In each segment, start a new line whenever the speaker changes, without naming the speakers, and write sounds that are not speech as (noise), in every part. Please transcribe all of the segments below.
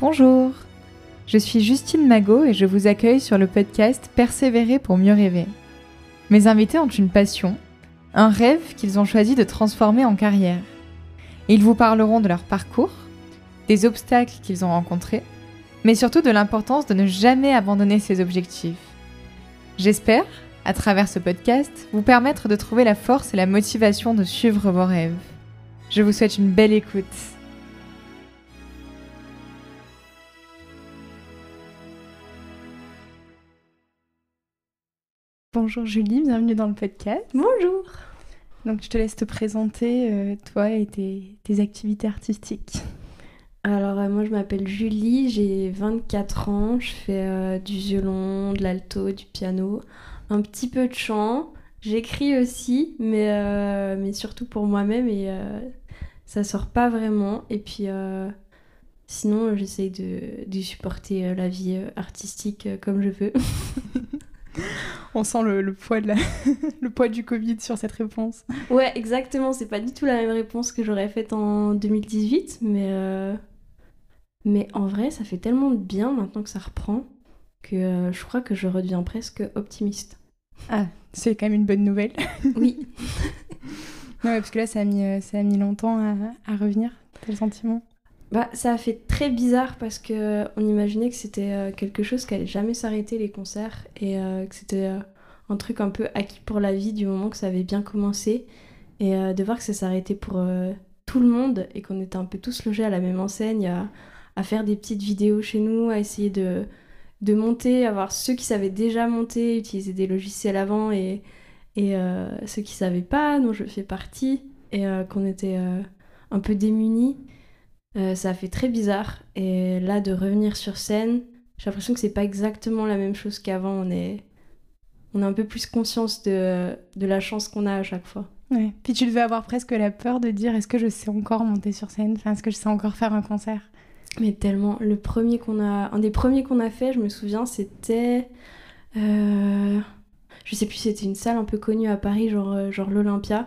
Bonjour, je suis Justine Magot et je vous accueille sur le podcast Persévérer pour mieux rêver. Mes invités ont une passion, un rêve qu'ils ont choisi de transformer en carrière. Ils vous parleront de leur parcours, des obstacles qu'ils ont rencontrés, mais surtout de l'importance de ne jamais abandonner ses objectifs. J'espère, à travers ce podcast, vous permettre de trouver la force et la motivation de suivre vos rêves. Je vous souhaite une belle écoute. Bonjour Julie, bienvenue dans le podcast.
Bonjour.
Donc je te laisse te présenter, euh, toi et tes, activités artistiques.
Alors euh, moi je m'appelle Julie, j'ai 24 ans, je fais euh, du violon, de l'alto, du piano, un petit peu de chant. J'écris aussi, mais, mais surtout pour moi-même et ça sort pas vraiment. Et puis sinon j'essaye de, de, supporter la vie artistique comme je peux. (laughs) (laughs)
On sent le, poids de (laughs) le poids du Covid sur cette réponse.
Ouais, exactement. C'est pas du tout la même réponse que j'aurais faite en 2018, mais euh, mais en vrai, ça fait tellement de bien maintenant que ça reprend que euh, je crois que je redeviens presque optimiste.
Ah, c'est quand même une bonne nouvelle. (laughs)
oui.
ouais, parce que là, ça a mis, euh, ça a mis longtemps à, à revenir, tel sentiment.
Bah, ça a fait très bizarre parce que on imaginait que c'était euh, quelque chose qui allait jamais s'arrêter les concerts et euh, que c'était euh, un truc un peu acquis pour la vie du moment que ça avait bien commencé et de voir que ça s'arrêtait pour tout le monde et qu'on était un peu tous logés à la même enseigne à, faire des petites vidéos chez nous, à essayer de, de monter, à voir ceux qui savaient déjà monter, utiliser des logiciels avant et, et ceux qui savaient pas, dont je fais partie et qu'on était un peu démunis. Euh, ça fait très bizarre. Et là, de revenir sur scène, j'ai l'impression que c'est pas exactement la même chose qu'avant. On est, on a un peu plus conscience de, de la chance qu'on a à chaque fois.
Ouais. Puis tu devais avoir presque la peur de dire est-ce que je sais encore monter sur scène? Enfin, Est-ce que je sais encore faire un concert?
Mais tellement. Le premier qu'on a, un des premiers qu'on a fait, je me souviens, c'était. Euh... Je sais plus, c'était une salle un peu connue à Paris, genre, euh, genre l'Olympia.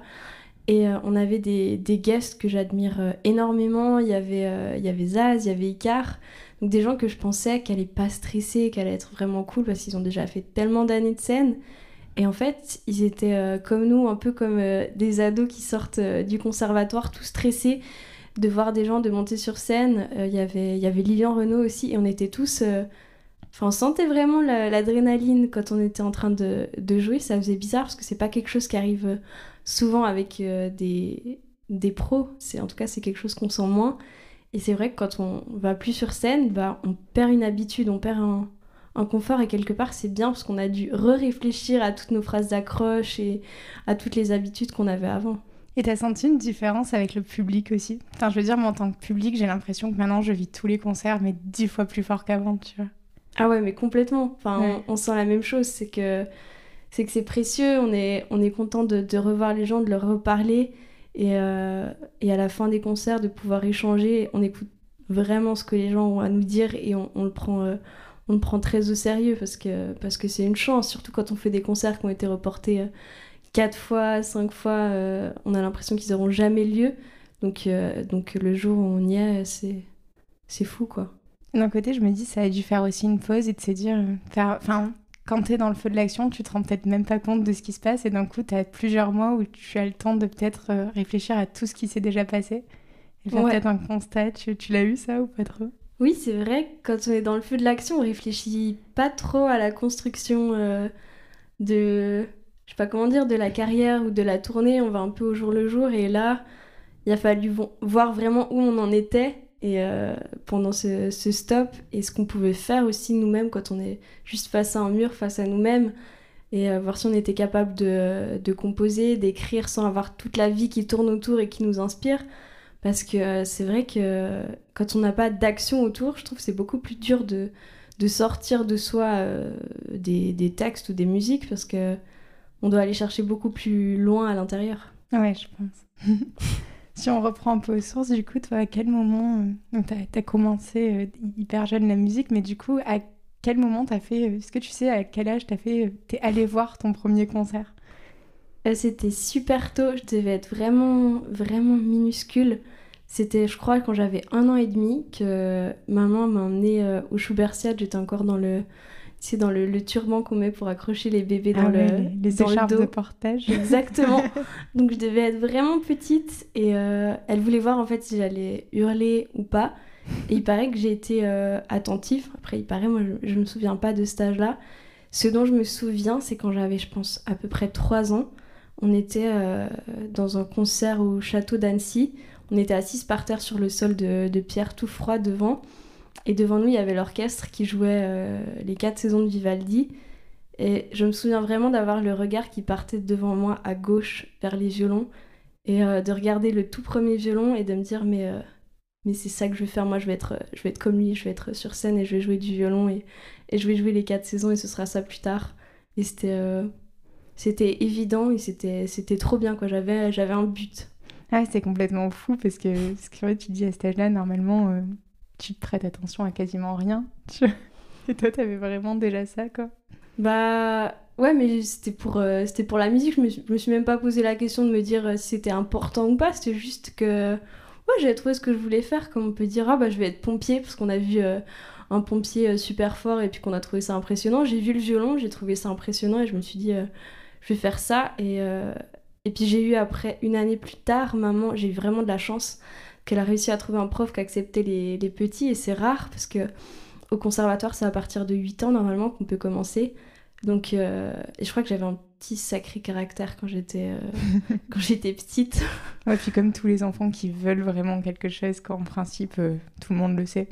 Et euh, on avait des, des guests que j'admire euh, énormément. Il y, avait, euh, il y avait Zaz, il y avait Icar. Donc des gens que je pensais qu'elle n'allaient pas stresser, qu'elle allait être vraiment cool parce qu'ils ont déjà fait tellement d'années de scène. Et en fait, ils étaient comme nous, un peu comme des ados qui sortent du conservatoire, tout stressés de voir des gens de monter sur scène. Il y avait, il y avait Lilian Renault aussi, et on était tous... Enfin, on sentait vraiment l'adrénaline quand on était en train de, de, jouer. Ça faisait bizarre parce que c'est pas quelque chose qui arrive souvent avec euh, des, des pros. C'est, en tout cas, c'est quelque chose qu'on sent moins. Et c'est vrai que quand on va plus sur scène, bah, on perd une habitude, on perd un, un confort. Et quelque part, c'est bien parce qu'on a dû re-réfléchir à toutes nos phrases d'accroche et à toutes les habitudes qu'on avait avant.
Et t'as senti une différence avec le public aussi? Enfin, je veux dire, moi, en tant que public, j'ai l'impression que maintenant, je vis tous les concerts, mais dix fois plus fort qu'avant, tu vois.
Ah ouais, mais complètement. Enfin, on, sent la même chose. C'est que c'est que c'est précieux. On est, on est content de, revoir les gens, de leur reparler. Et, euh, et, à la fin des concerts, de pouvoir échanger. On écoute vraiment ce que les gens ont à nous dire et on, le prend. Euh, on le prend très au sérieux parce que parce que c'est une chance, surtout quand on fait des concerts qui ont été reportés euh, quatre fois, cinq fois, on a l'impression qu'ils n'auront jamais lieu. Donc, donc le jour où on y est, c'est, c'est fou quoi.
D'un côté, je me dis, ça a dû faire aussi une pause et de se dire, enfin, quand tu es dans le feu de l'action, tu te rends peut-être même pas compte de ce qui se passe et d'un coup, tu as plusieurs mois où tu as le temps de peut-être euh, réfléchir à tout ce qui s'est déjà passé et faire peut-être un constat. Tu, l'as eu ça ou pas trop?
Oui, c'est vrai. Quand on est dans le feu de l'action, on réfléchit pas trop à la construction euh, de, je sais pas comment dire, de la carrière ou de la tournée. On va un peu au jour le jour et là, il a fallu voir vraiment où on en était et euh, pendant ce, stop et ce qu'on pouvait faire aussi nous-mêmes quand on est juste face à un mur, face à nous-mêmes et euh, voir si on était capable de, de composer, d'écrire sans avoir toute la vie qui tourne autour et qui nous inspire. Parce que euh, c'est vrai que quand on n'a pas d'action autour, je trouve que c'est beaucoup plus dur de, de sortir de soi des, des, textes ou des musiques parce que on doit aller chercher beaucoup plus loin à l'intérieur.
Ouais, je pense. (laughs) Si on reprend un peu aux sources, du coup, toi, à quel moment. Euh, tu as, commencé euh, hyper jeune la musique, mais du coup, à quel moment t'as fait. Euh, est-ce que tu sais à quel âge t'as fait. T'es allé voir ton premier concert?
C'était super tôt, je devais être vraiment, vraiment minuscule. C'était, je crois, quand j'avais un an et demi que maman m'a emmenée au Schubertiade. J'étais encore dans le, c'est dans le, le turban qu'on met pour accrocher les bébés dans
Ah
le,
les,
dans le
écharpes
dos.
de portage.
Exactement. (laughs) Donc je devais être vraiment petite et euh, elle voulait voir en fait si j'allais hurler ou pas. Et il paraît que j'ai été euh, attentive. Après, il paraît, moi je, je me souviens pas de cet âge-là. Ce dont je me souviens, c'est quand j'avais, je pense, à peu près 3 ans. On était euh, dans un concert au château d'Annecy. On était assis par terre sur le sol de, de pierre tout froid devant. Et devant nous, il y avait l'orchestre qui jouait euh, les quatre saisons de Vivaldi. Et je me souviens vraiment d'avoir le regard qui partait devant moi à gauche vers les violons et euh, de regarder le tout premier violon et de me dire mais, euh, mais c'est ça que je vais faire, moi je vais, être, je vais être comme lui, je vais être sur scène et je vais jouer du violon et, et je vais jouer les quatre saisons et ce sera ça plus tard. Et c'était c'était évident et c'était c'était trop bien quoi, j'avais j'avais un but.
Ah, c'est complètement fou parce que, parce que tu dis à cet âge-là, normalement, euh, tu te prêtes attention à quasiment rien. tu. (laughs) Et toi, t'avais vraiment déjà ça, quoi?
Bah ouais, mais c'était pour, euh, pour la musique. Je me, me suis même pas posé la question de me dire euh, si c'était important ou pas. C'était juste que ouais, j'avais trouvé ce que je voulais faire. Comme on peut dire, ah bah je vais être pompier parce qu'on a vu euh, un pompier super fort et puis qu'on a trouvé ça impressionnant. J'ai vu le violon, j'ai trouvé ça impressionnant et je me suis dit, je vais faire ça. Et, et puis j'ai eu après, une année plus tard, maman, j'ai eu vraiment de la chance qu'elle a réussi à trouver un prof qui acceptait les, les petits et c'est rare parce que au conservatoire, c'est à partir de 8 ans normalement qu'on peut commencer. Donc, euh, et je crois que j'avais un petit sacré caractère quand j'étais euh, (laughs) quand j'étais petite.
Ouais, puis comme tous les enfants qui veulent vraiment quelque chose, qu'en principe, euh, tout le monde le sait.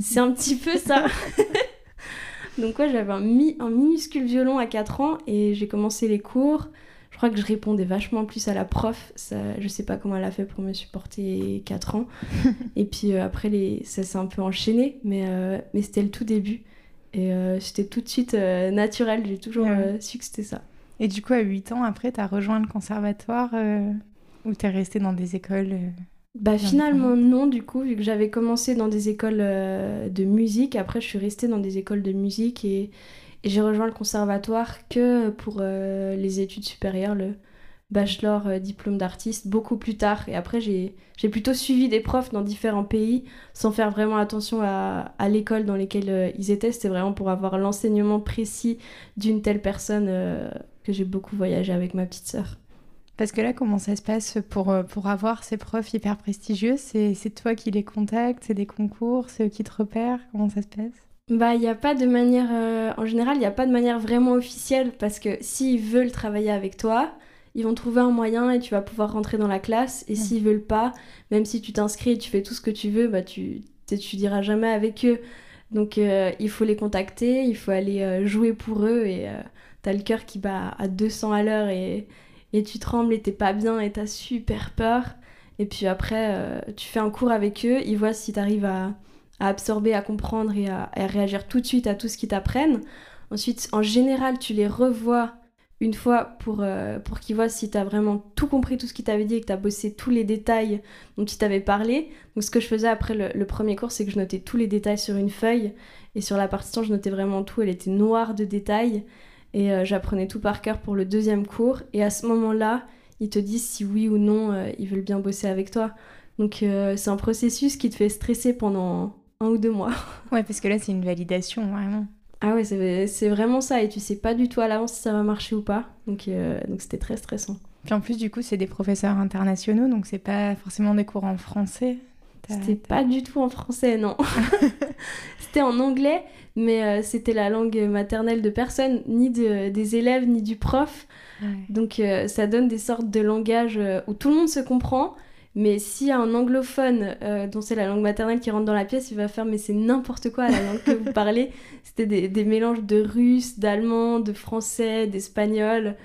C'est un petit peu ça. (laughs) Donc ouais, j'avais un, mi- un minuscule violon à 4 ans et j'ai commencé les cours. Je crois que je répondais vachement plus à la prof. Ça, je sais pas comment elle a fait pour me supporter 4 ans. (laughs) et puis euh, après, les, ça s'est un peu enchaîné, mais, euh, mais c'était le tout début. Et euh, c'était tout de suite naturel. J'ai toujours
Ouais.
euh, su que c'était ça.
Et du coup, à 8 ans, après, t'as rejoint le conservatoire ou t'es resté dans des écoles
Bah finalement non du coup vu que j'avais commencé dans des écoles de musique après je suis restée dans des écoles de musique et, et j'ai rejoint le conservatoire que pour euh, les études supérieures le bachelor euh, diplôme d'artiste beaucoup plus tard. Et après j'ai plutôt suivi des profs dans différents pays sans faire vraiment attention à, à l'école dans laquelle euh, ils étaient. C'était vraiment pour avoir l'enseignement précis d'une telle personne que j'ai beaucoup voyagé avec ma petite sœur.
Parce que là, comment ça se passe pour, pour avoir ces profs hyper prestigieux? C'est toi qui les contactes, c'est des concours, c'est eux qui te repèrent? Comment ça se passe?
Bah, il n'y a pas de manière. euh, en général, il n'y a pas de manière vraiment officielle parce que s'ils veulent travailler avec toi, ils vont trouver un moyen et tu vas pouvoir rentrer dans la classe. Et
Mm.
s'ils veulent pas, même si tu t'inscris et tu fais tout ce que tu veux, bah, tu, tu, tu diras jamais avec eux. Donc, euh, il faut les contacter, il faut aller euh, jouer pour eux et euh, t'as le cœur qui bat à 200 à l'heure et, et tu trembles et t'es pas bien et t'as super peur. Et puis après, euh, tu fais un cours avec eux, ils voient si t'arrives à à absorber, à comprendre et à, réagir tout de suite à tout ce qu'ils t'apprennent. Ensuite, en général, tu les revois une fois pour, euh, pour qu'ils voient si tu as vraiment tout compris, tout ce qu'ils t'avaient dit et que tu as bossé tous les détails dont ils t'avaient parlé. Donc, ce que je faisais après le, premier cours, c'est que je notais tous les détails sur une feuille et sur la partition, je notais vraiment tout. Elle était noire de détails et euh, j'apprenais tout par cœur pour le deuxième cours. Et à ce moment-là, ils te disent si oui ou non euh, ils veulent bien bosser avec toi. Donc, c'est un processus qui te fait stresser pendant un ou deux mois. (laughs)
Ouais, parce que là, c'est une validation, vraiment.
Ah ouais, c'est vraiment ça, et tu sais pas du tout à l'avance si ça va marcher ou pas. Donc euh, donc c'était très stressant.
Puis en plus, du coup, c'est des professeurs internationaux, donc c'est pas forcément des cours en français.
C'était pas du tout en français, non. (laughs) (laughs) c'était en anglais, mais euh, c'était la langue maternelle de personne, ni de, des élèves, ni du prof.
Ouais.
Donc euh, ça donne des sortes de langages où tout le monde se comprend, mais s'il y a un anglophone euh, dont c'est la langue maternelle qui rentre dans la pièce, il va faire mais c'est n'importe quoi la langue que vous parlez. (laughs) C'était des, des mélanges de russe, d'allemand, de français, d'espagnol.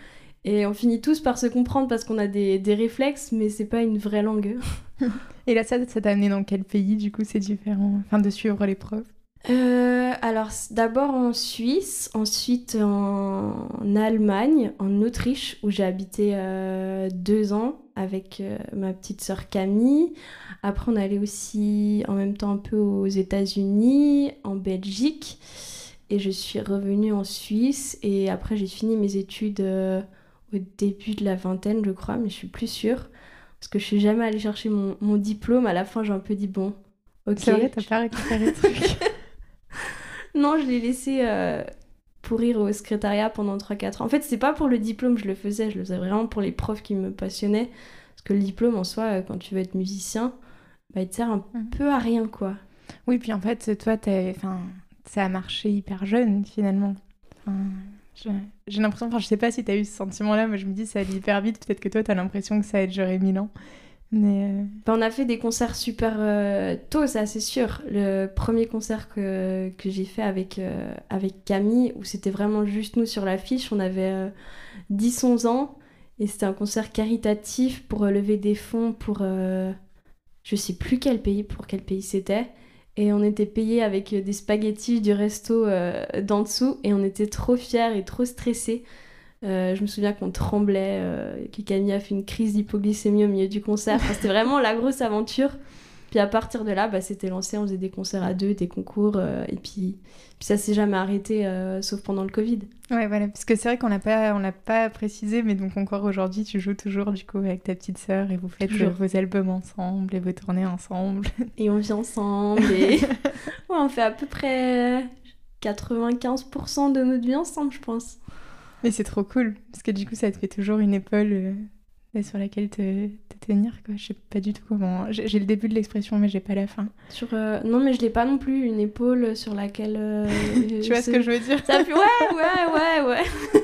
Et on finit tous par se comprendre parce qu'on a des, des réflexes, mais c'est pas une vraie langue. (laughs)
Et là, ça, ça t'a amené dans quel pays, du coup, c'est différent Enfin, de suivre les profs
Euh, alors d'abord en Suisse, ensuite en Allemagne, en Autriche où j'ai habité euh, deux ans avec euh, ma petite sœur Camille. Après on allait aussi en même temps un peu aux États-Unis, en Belgique et je suis revenue en Suisse et après j'ai fini mes études au début de la vingtaine je crois mais je suis plus sûre. parce que je suis jamais allée chercher mon, mon diplôme. À la fin, j'ai un peu dit bon, ok.
C'est vrai, t'as pas récupéré le truc. (laughs)
non, je l'ai laissé euh, pourrir au secrétariat pendant 3-4 ans. En fait, c'est pas pour le diplôme que je le faisais, je le faisais vraiment pour les profs qui me passionnaient. Parce que le diplôme en soi, euh, quand tu veux être musicien, bah, il te sert un
Mhm.
peu à rien, quoi.
Oui, puis en fait, toi, enfin, ça a marché hyper jeune finalement. Enfin, je- J'ai l'impression, enfin, je sais pas si t'as eu ce sentiment-là, mais je me dis ça allait hyper vite. Peut-être que toi, t'as l'impression que ça a duré mille ans. Euh,
Bah, on a fait des concerts super euh, tôt, ça c'est sûr. Le premier concert que, que j'ai fait avec, euh, avec Camille, où c'était vraiment juste nous sur l'affiche, on avait euh, 10-11 ans, et c'était un concert caritatif pour lever des fonds pour je sais plus quel pays, pour quel pays c'était. Et on était payé avec des spaghettis du resto d'en dessous, et on était trop fiers et trop stressés. Euh, je me souviens qu'on tremblait, euh, que Camille a fait une crise d'hypoglycémie au milieu du concert. Enfin, c'était vraiment la grosse aventure. Puis à partir de là, bah, c'était lancé, on faisait des concerts à deux, des concours, euh, et puis, puis ça s'est jamais arrêté, euh, sauf pendant le Covid.
ouais, voilà, parce que c'est vrai qu'on l'a pas, on pas précisé, mais donc encore aujourd'hui, tu joues toujours du coup avec ta petite sœur et vous faites
Toujours.
vos albums ensemble et vos tournées ensemble. (laughs)
Et on vit ensemble, et (laughs) ouais, on fait à peu près 95% de notre vie ensemble, je pense.
Mais c'est trop cool, parce que du coup, ça te fait toujours une épaule euh, sur laquelle te, te tenir, quoi. Je sais pas du tout comment. J'ai le début de l'expression, mais j'ai pas la fin.
Sur, euh, Non, mais je l'ai pas non plus, une épaule sur laquelle... euh, (laughs)
tu vois ce que je veux dire?
Ça fait ouais, ouais, ouais, ouais. (laughs)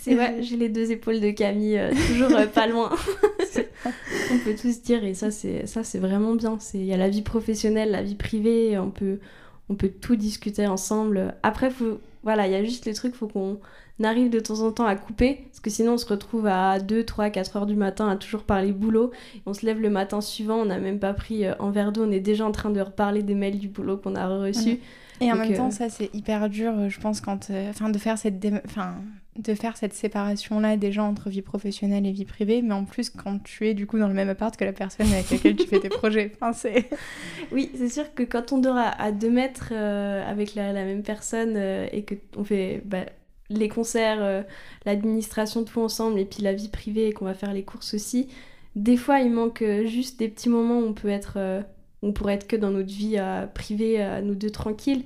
C'est vrai, j'ai les deux épaules de Camille, euh, toujours pas loin. (laughs) on peut tous dire, et ça, c'est ça, c'est vraiment bien. C'est il y a la vie professionnelle, la vie privée, on peut, on peut tout discuter ensemble. Après, faut, voilà, il y a juste les trucs, faut qu'on arrive de temps en temps à couper, parce que sinon on se retrouve à 2, 3, 4 heures du matin à toujours parler boulot. On se lève le matin suivant, on n'a même pas pris euh, un verre d'eau, on est déjà en train de reparler des mails du boulot qu'on a reçus.
Et en même temps,
euh,
ça c'est hyper dur, euh, je pense, quand, enfin, de faire cette, dé- enfin, de faire cette séparation là déjà entre vie professionnelle et vie privée, mais en plus quand tu es du coup dans le même appart que la personne avec laquelle tu fais tes (laughs) projets. Enfin, c'est. (laughs)
Oui, c'est sûr que quand on dort à, à deux mètres euh, avec la, la même personne euh, et que on fait bah, les concerts, euh, l'administration, tout ensemble, et puis la vie privée et qu'on va faire les courses aussi, des fois il manque euh, juste des petits moments où on peut être, euh, on pourrait être que dans notre vie euh, privée, à nous deux tranquilles.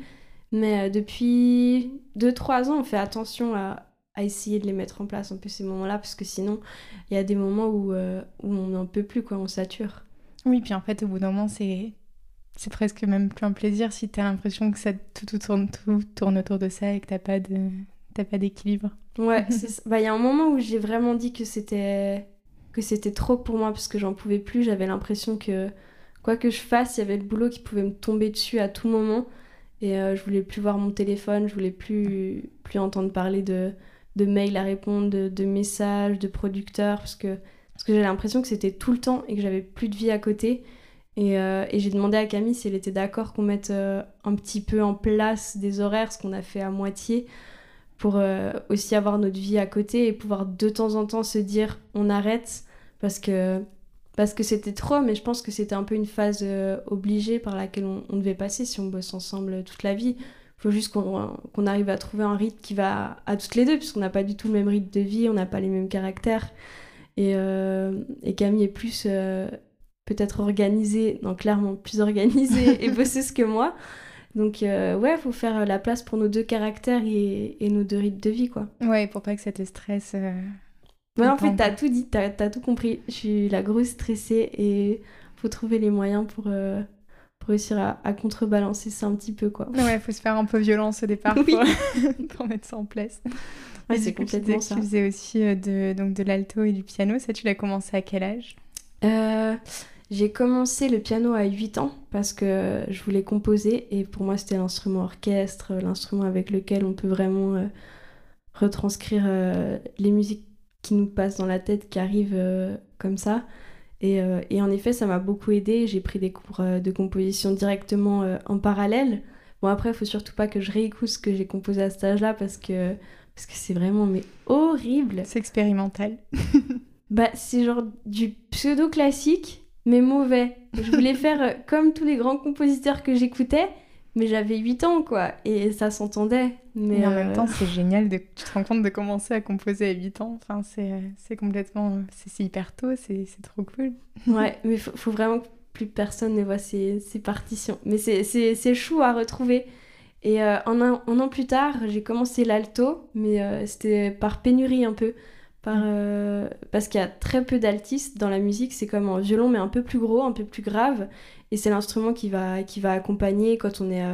Mais euh, depuis 2-3 ans, on fait attention à, essayer de les mettre en place un peu ces moments-là, parce que sinon, il y a des moments où, euh, où on n'en peut plus, quoi, on sature.
Oui, puis en fait, au bout d'un moment, c'est. C'est presque même plus un plaisir si t'as l'impression que ça tout, tout tourne, tout tourne autour de ça et que t'as pas de t'as pas d'équilibre.
Ouais, (laughs) c'est ça. Bah, il y a un moment où j'ai vraiment dit que c'était que c'était trop pour moi parce que j'en pouvais plus. J'avais l'impression que quoi que je fasse, il y avait le boulot qui pouvait me tomber dessus à tout moment. Et euh, je voulais plus voir mon téléphone, je voulais plus, plus entendre parler de, de mails à répondre, de, de messages, de producteurs, parce que, parce que j'avais l'impression que c'était tout le temps et que j'avais plus de vie à côté. Et, euh, et j'ai demandé à Camille si elle était d'accord qu'on mette euh, un petit peu en place des horaires, ce qu'on a fait à moitié, pour euh, aussi avoir notre vie à côté et pouvoir de temps en temps se dire on arrête parce que parce que c'était trop, mais je pense que c'était un peu une phase euh, obligée par laquelle on, on devait passer si on bosse ensemble toute la vie. Il faut juste qu'on arrive à trouver un rythme qui va à toutes les deux, puisqu'on n'a pas du tout le même rythme de vie, on n'a pas les mêmes caractères. Et, euh, et Camille est plus peut-être organisée, non clairement plus organisée (laughs) et bosseuse que moi. Donc euh, ouais, faut faire la place pour nos deux caractères et, et nos deux rythmes de vie, quoi.
Ouais, pour pas que ça te stresse. euh,
Ouais, en fait, t'as tout dit, t'as as tout compris. Je suis la grosse stressée et faut trouver les moyens pour, euh, pour réussir à, à contrebalancer ça un petit peu, quoi.
Ouais, faut se faire un peu violence au départ (laughs)
Oui.
pour, (laughs) pour mettre ça en place.
Ouais, c'est complètement ça.
Tu faisais aussi euh, de, donc de l'alto et du piano. Ça, tu l'as commencé à quel âge?
Euh, j'ai commencé le piano à 8 ans parce que je voulais composer et pour moi c'était l'instrument orchestre, l'instrument avec lequel on peut vraiment euh, retranscrire euh, les musiques qui nous passent dans la tête, qui arrivent euh, comme ça. Et, et en effet, ça m'a beaucoup aidé. J'ai pris des cours de composition directement en parallèle. Bon, après, il faut surtout pas que je réécoute ce que j'ai composé à cet âge-là parce que parce que c'est vraiment mais horrible.
C'est expérimental. (laughs)
Bah, c'est genre du pseudo classique, mais mauvais. Je voulais faire euh, comme tous les grands compositeurs que j'écoutais, mais j'avais 8 ans, quoi, et ça s'entendait. Mais
en même
euh,
temps, c'est génial, de... tu te rends compte de commencer à composer à 8 ans. Enfin, c'est complètement. C'est hyper tôt, c'est trop cool.
ouais, mais faut, faut vraiment que plus personne ne voit ces, ces partitions. Mais c'est chou à retrouver. Et euh, un, an, un, an, plus tard, j'ai commencé l'alto, mais euh, c'était par pénurie un peu. Par, euh, parce qu'il y a très peu d'altistes dans la musique, c'est comme un violon, mais un peu plus gros, un peu plus grave. Et c'est l'instrument qui va, qui va accompagner quand on est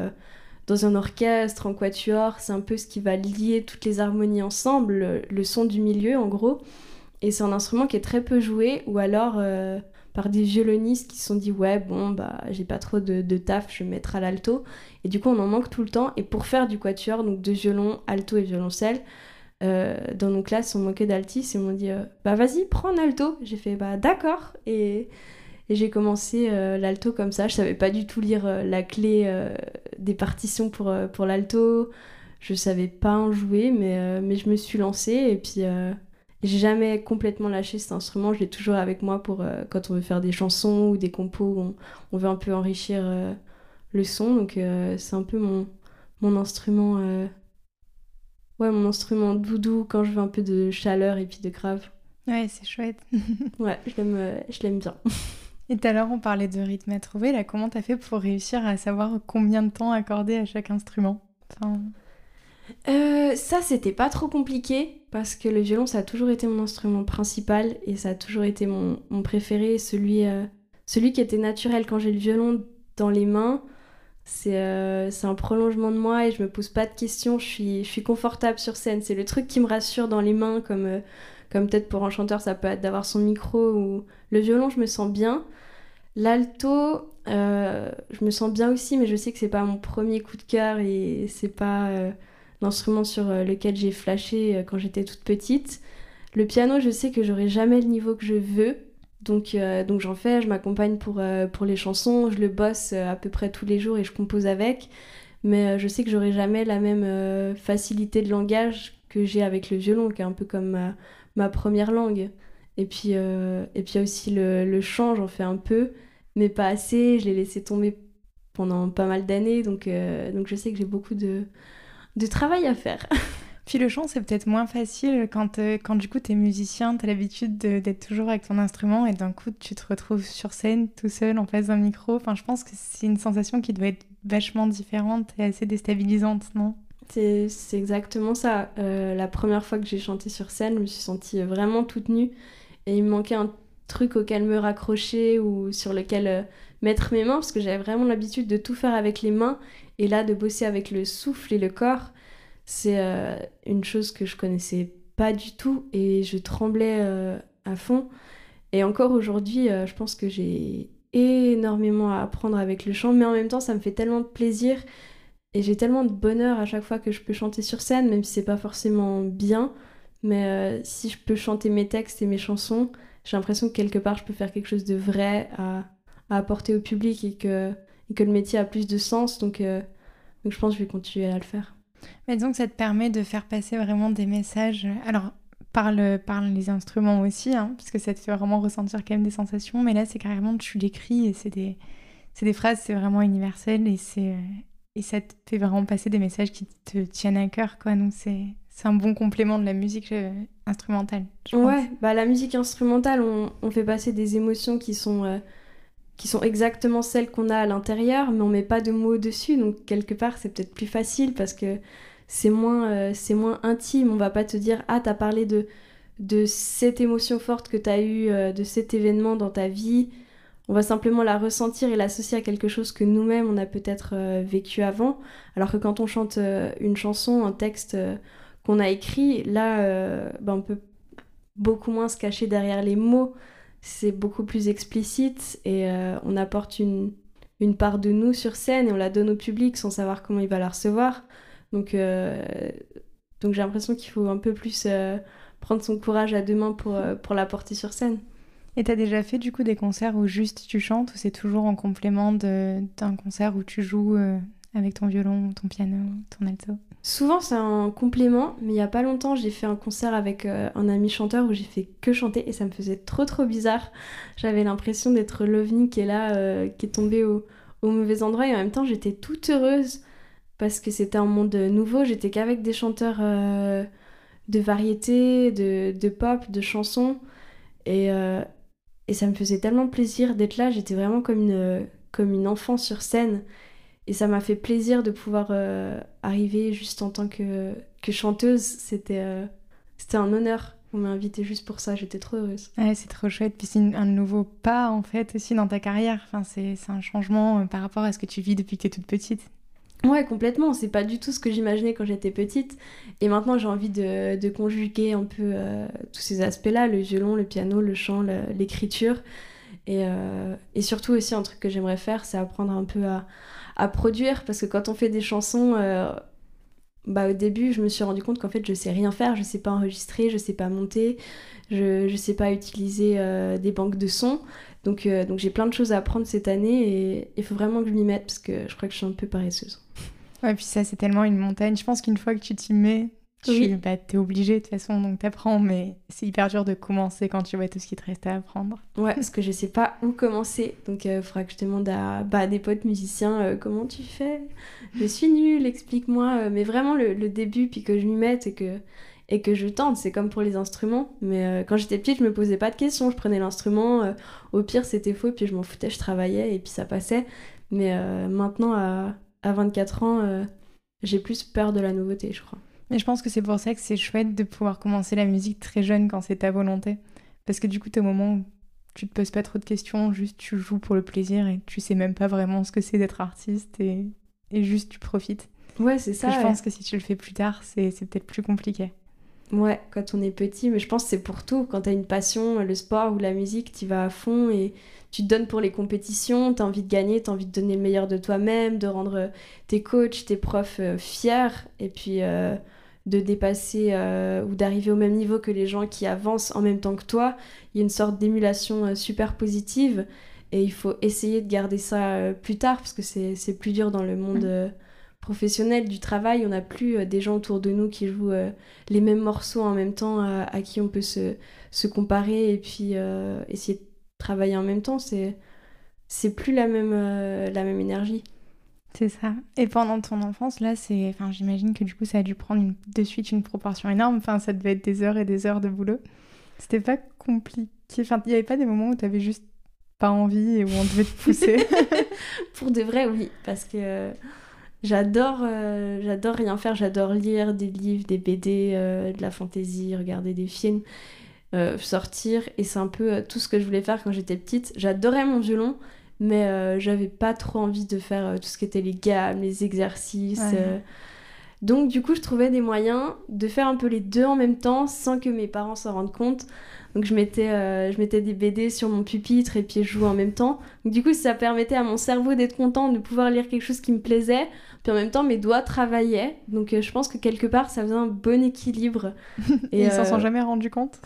dans un orchestre, en quatuor. C'est un peu ce qui va lier toutes les harmonies ensemble, le, le son du milieu en gros. Et c'est un instrument qui est très peu joué, ou alors par des violonistes qui se sont dit ouais bon bah j'ai pas trop de, taf je vais mettre à l'alto et du coup on en manque tout le temps et pour faire du quatuor donc de violon alto et violoncelle euh, dans nos classes on manquait d'altis et on m'a dit euh, bah vas-y prends un alto j'ai fait bah d'accord et, j'ai commencé euh, l'alto comme ça. Je savais pas du tout lire la clé des partitions pour, pour l'alto. Je savais pas en jouer mais, mais je me suis lancée. Et puis j'ai jamais complètement lâché cet instrument, je l'ai toujours avec moi pour quand on veut faire des chansons ou des compos où on, veut un peu enrichir le son. Donc c'est un peu mon, mon instrument. Ouais, mon instrument doudou quand je veux un peu de chaleur et puis de grave.
Ouais, c'est chouette. (laughs)
ouais, je l'aime bien. (laughs)
Et tout à l'heure, on parlait de rythme à trouver. Là, comment t'as fait pour réussir à savoir combien de temps accorder à chaque instrument? Enfin...
Euh, ça, c'était pas trop compliqué parce que le violon, ça a toujours été mon instrument principal et ça a toujours été mon, préféré, celui, euh, celui qui était naturel. Quand j'ai le violon dans les mains, euh, c'est un prolongement de moi et je me pose pas de questions, je suis, je suis confortable sur scène. C'est le truc qui me rassure dans les mains, comme, comme peut-être pour un chanteur, ça peut être d'avoir son micro ou le violon, je me sens bien. L'alto, je me sens bien aussi, mais je sais que c'est pas mon premier coup de cœur et c'est pas l'instrument sur euh, lequel j'ai flashé euh, quand j'étais toute petite. Le piano, je sais que j'aurai jamais le niveau que je veux, donc, euh, donc j'en fais, je m'accompagne pour, pour les chansons, je le bosse à peu près tous les jours et je compose avec. Mais je sais que j'aurai jamais la même facilité de langage que j'ai avec le violon, qui est un peu comme ma, ma première langue. Et puis, et puis aussi le, le chant, j'en fais un peu, mais pas assez. Je l'ai laissé tomber pendant pas mal d'années, donc, donc je sais que j'ai beaucoup de, de travail à faire. (laughs)
Puis le chant, c'est peut-être moins facile quand, euh, quand du coup tu es musicien, l'habitude d'être toujours avec ton instrument et d'un coup tu te retrouves sur scène tout seul en face d'un micro. Enfin, je pense que c'est une sensation qui doit être vachement différente et assez déstabilisante, non?
C'est exactement ça. Euh, la première fois que j'ai chanté sur scène, je me suis sentie vraiment toute nue et il me manquait un truc auquel me raccrocher ou sur lequel euh, mettre mes mains parce que j'avais vraiment l'habitude de tout faire avec les mains et là, de bosser avec le souffle et le corps, c'est euh, une chose que je connaissais pas du tout et je tremblais euh, à fond. Et encore aujourd'hui, euh, je pense que j'ai énormément à apprendre avec le chant, mais en même temps, ça me fait tellement de plaisir et j'ai tellement de bonheur à chaque fois que je peux chanter sur scène, même si c'est pas forcément bien. Mais si je peux chanter mes textes et mes chansons, j'ai l'impression que quelque part je peux faire quelque chose de vrai à, à apporter au public et que et que le métier a plus de sens. Donc, donc je pense que je vais continuer à le faire.
Mais donc ça te permet de faire passer vraiment des messages. Alors, par, le, par les instruments aussi, hein, parce que ça te fait vraiment ressentir quand même des sensations. Mais là, c'est carrément, tu l'écris et c'est des, des phrases, c'est vraiment universel et, c'est, et ça te fait vraiment passer des messages qui te tiennent à cœur. Quoi. Donc c'est, un bon complément de la musique euh, instrumentale.
ouais, bah la musique instrumentale, on, on, fait passer des émotions qui sont. Euh, qui sont exactement celles qu'on a à l'intérieur, mais on met pas de mots dessus. Donc quelque part, c'est peut-être plus facile parce que c'est moins, euh, c'est moins intime. On va pas te dire ah t'as parlé de de cette émotion forte que tu as eue, euh, de cet événement dans ta vie. On va simplement la ressentir et l'associer à quelque chose que nous-mêmes on a peut-être euh, vécu avant. Alors que quand on chante une chanson, un texte qu'on a écrit, là, ben, on peut beaucoup moins se cacher derrière les mots c'est beaucoup plus explicite et euh, on apporte une, une, part de nous sur scène et on la donne au public sans savoir comment il va la recevoir. Donc, euh, donc j'ai l'impression qu'il faut un peu plus euh, prendre son courage à deux mains pour, pour la porter sur scène.
Et t'as déjà fait du coup des concerts où juste tu chantes ou c'est toujours en complément d'un concert où tu joues avec ton violon, ton piano, ton alto
Souvent c'est un complément, mais il y a pas longtemps j'ai fait un concert avec euh, un ami chanteur où j'ai fait que chanter et ça me faisait trop trop bizarre. J'avais l'impression d'être l'ovni qui est là, euh, qui est tombé au, au mauvais endroit et en même temps j'étais toute heureuse parce que c'était un monde nouveau. J'étais qu'avec des chanteurs euh, de variété, de, de, pop, de chansons. Et, et ça me faisait tellement plaisir d'être là. J'étais vraiment comme une, comme une enfant sur scène. Et ça m'a fait plaisir de pouvoir euh, arriver juste en tant que, que chanteuse. C'était c'était un honneur. On m'a invité juste pour ça, j'étais trop heureuse.
Ouais, c'est trop chouette. Puis c'est un nouveau pas en fait aussi dans ta carrière. Enfin, c'est un changement par rapport à ce que tu vis depuis que tu es toute petite.
Ouais, complètement. C'est pas du tout ce que j'imaginais quand j'étais petite. Et maintenant, j'ai envie de, de, conjuguer un peu euh, tous ces aspects-là le violon, le piano, le chant, l'écriture. Et, euh, et, surtout aussi, un truc que j'aimerais faire, c'est apprendre un peu à, à, produire. Parce que quand on fait des chansons, euh, bah, au début, je me suis rendu compte qu'en fait, je sais rien faire. Je sais pas enregistrer, je sais pas monter, je, je sais pas utiliser des banques de sons. Donc, donc j'ai plein de choses à apprendre cette année et il faut vraiment que je m'y mette parce que je crois que je suis un peu paresseuse.
Ouais, puis ça, c'est tellement une montagne. Je pense qu'une fois que tu t'y mets, tu bah, es obligé de toute façon, donc t'apprends, mais c'est hyper dur de commencer quand tu vois tout ce qui te reste à apprendre.
Ouais, parce que je sais pas où commencer, donc il euh, faudra que je demande à bah, des potes musiciens euh, comment tu fais? Je suis nulle, explique-moi. Euh, mais vraiment le, début, puis que je m'y mette et que, et que je tente, c'est comme pour les instruments. Mais quand j'étais petite, je me posais pas de questions, je prenais l'instrument, au pire c'était faux, puis je m'en foutais, je travaillais et puis ça passait. Mais maintenant, à à 24 ans, j'ai plus peur de la nouveauté, je crois.
Mais je pense que c'est pour ça que c'est chouette de pouvoir commencer la musique très jeune quand c'est ta volonté. Parce que du coup, t'es au moment où tu te poses pas trop de questions, juste tu joues pour le plaisir et tu sais même pas vraiment ce que c'est d'être artiste et, et, juste tu profites.
Ouais, c'est ça.
je pense que si tu le fais plus tard, c'est peut-être plus compliqué.
Ouais, quand on est petit, mais je pense que c'est pour tout. Quand t'as une passion, le sport ou la musique, tu vas à fond et tu te donnes pour les compétitions, tu as envie de gagner, tu as envie de donner le meilleur de toi-même, de rendre tes coachs, tes profs euh, fiers, et puis euh, de dépasser ou d'arriver au même niveau que les gens qui avancent en même temps que toi. Il y a une sorte d'émulation super positive, et il faut essayer de garder ça plus tard, parce que c'est plus dur dans le monde professionnel du travail. On n'a plus des gens autour de nous qui jouent les mêmes morceaux en même temps, à, qui on peut se, se comparer, et puis essayer de travailler en même temps, c'est c'est plus la même, euh, la même énergie.
C'est ça. Et pendant ton enfance, là, c'est, enfin, j'imagine que du coup, ça a dû prendre de suite une proportion énorme. Enfin, ça devait être des heures et des heures de boulot. C'était pas compliqué. Enfin, il n'y avait pas des moments où tu avais juste pas envie et où on devait te pousser. (laughs) (laughs)
Pour de vrai, oui, parce que euh, j'adore, euh, j'adore rien faire. J'adore lire des livres, des BD, de la fantaisie, regarder des films. Euh, sortir. Et c'est un peu euh, tout ce que je voulais faire quand j'étais petite. J'adorais mon violon, mais euh, j'avais pas trop envie de faire tout ce qui était les gammes, les exercices. Donc du coup, je trouvais des moyens de faire un peu les deux en même temps sans que mes parents s'en rendent compte. Donc je mettais, je mettais des BD sur mon pupitre et puis je jouais en même temps. Donc, du coup, ça permettait à mon cerveau d'être content de pouvoir lire quelque chose qui me plaisait. Puis en même temps, mes doigts travaillaient. Donc je pense que quelque part, ça faisait un bon équilibre. (laughs)
et ils s'en sont jamais rendus compte?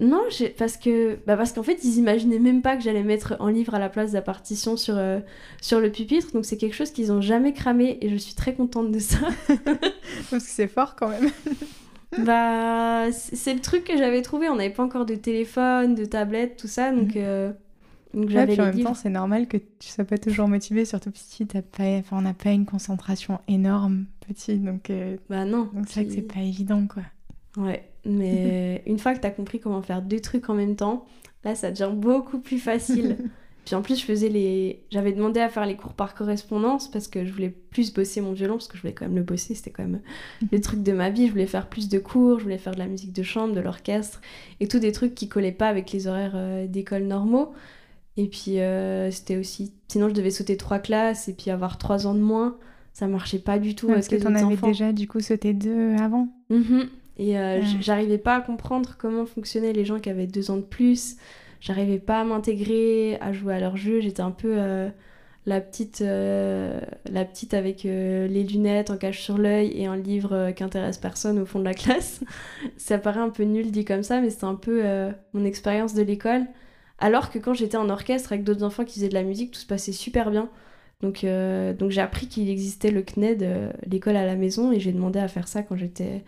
Non, parce que bah parce qu'en fait, ils imaginaient même pas que j'allais mettre un livre à la place de la partition sur, euh, sur le pupitre. Donc c'est quelque chose qu'ils ont jamais cramé et je suis très contente de ça. (laughs)
parce que c'est fort quand même. (laughs)
bah, c'est le truc que j'avais trouvé. On n'avait pas encore de téléphone, de tablette, tout ça. Donc, mhm. euh,
donc j'avais ouais, en même temps, c'est normal que tu sois pas toujours motivé, surtout petit. As pas... Enfin, on n'a pas une concentration énorme petit. Donc, euh,
bah non.
Donc c'est vrai que c'est pas évident, quoi.
Ouais, mais (laughs) une fois que tu as compris comment faire deux trucs en même temps, là ça devient beaucoup plus facile. (laughs) Puis en plus, je faisais les. J'avais demandé à faire les cours par correspondance parce que je voulais plus bosser mon violon, parce que je voulais quand même le bosser, c'était quand même (laughs) le truc de ma vie. Je voulais faire plus de cours, je voulais faire de la musique de chambre, de l'orchestre, et tous des trucs qui collaient pas avec les horaires euh, d'école normaux. Et puis euh, c'était aussi. Sinon, je devais sauter trois classes et puis avoir trois ans de moins. Ça marchait pas du tout.
parce que t'en avais déjà du coup sauté deux avant
mm et euh, j'arrivais pas à comprendre comment fonctionnaient les gens qui avaient deux ans de plus. J'arrivais pas à m'intégrer, à jouer à leur jeu. J'étais un peu euh, la, petite, euh, la petite avec les lunettes en cache sur l'œil et un livre qui intéresse personne au fond de la (laughs) classe. ça paraît un peu nul dit comme ça, mais c'est un peu mon expérience de l'école. Alors que quand j'étais en orchestre avec d'autres enfants qui faisaient de la musique, tout se passait super bien. Donc, donc j'ai appris qu'il existait le CNED, l'école à la maison, et j'ai demandé à faire ça quand j'étais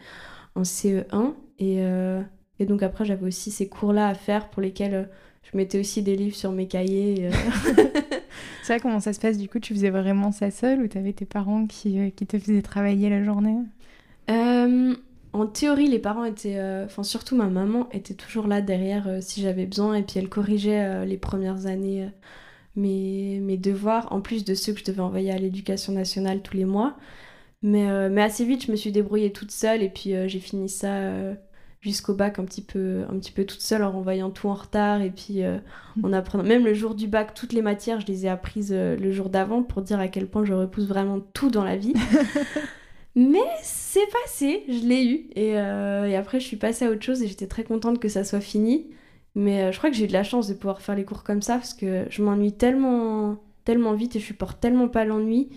en CE1. Et, euh, et donc après, j'avais aussi ces cours-là à faire pour lesquels euh, je mettais aussi des livres sur mes cahiers. Euh. (laughs)
C'est vrai, comment ça se passe? Du coup Tu faisais vraiment ça seule ou t'avais tes parents qui, qui te faisaient travailler la journée?
Euh, en théorie, les parents étaient, euh, enfin surtout ma maman était toujours là derrière euh, si j'avais besoin et puis elle corrigeait les premières années mes, mes devoirs en plus de ceux que je devais envoyer à l'éducation nationale tous les mois. Mais, euh, mais assez vite, je me suis débrouillée toute seule et puis euh, j'ai fini ça euh, jusqu'au bac un petit peu, un petit peu toute seule en renvoyant tout en retard et puis euh, en apprenant. Même le jour du bac, toutes les matières, je les ai apprises le jour d'avant pour dire à quel point je repousse vraiment tout dans la vie. (laughs) Mais c'est passé, je l'ai eu. Et, et après, je suis passée à autre chose et j'étais très contente que ça soit fini. Mais je crois que j'ai eu de la chance de pouvoir faire les cours comme ça parce que je m'ennuie tellement, tellement vite et je supporte tellement pas l'ennui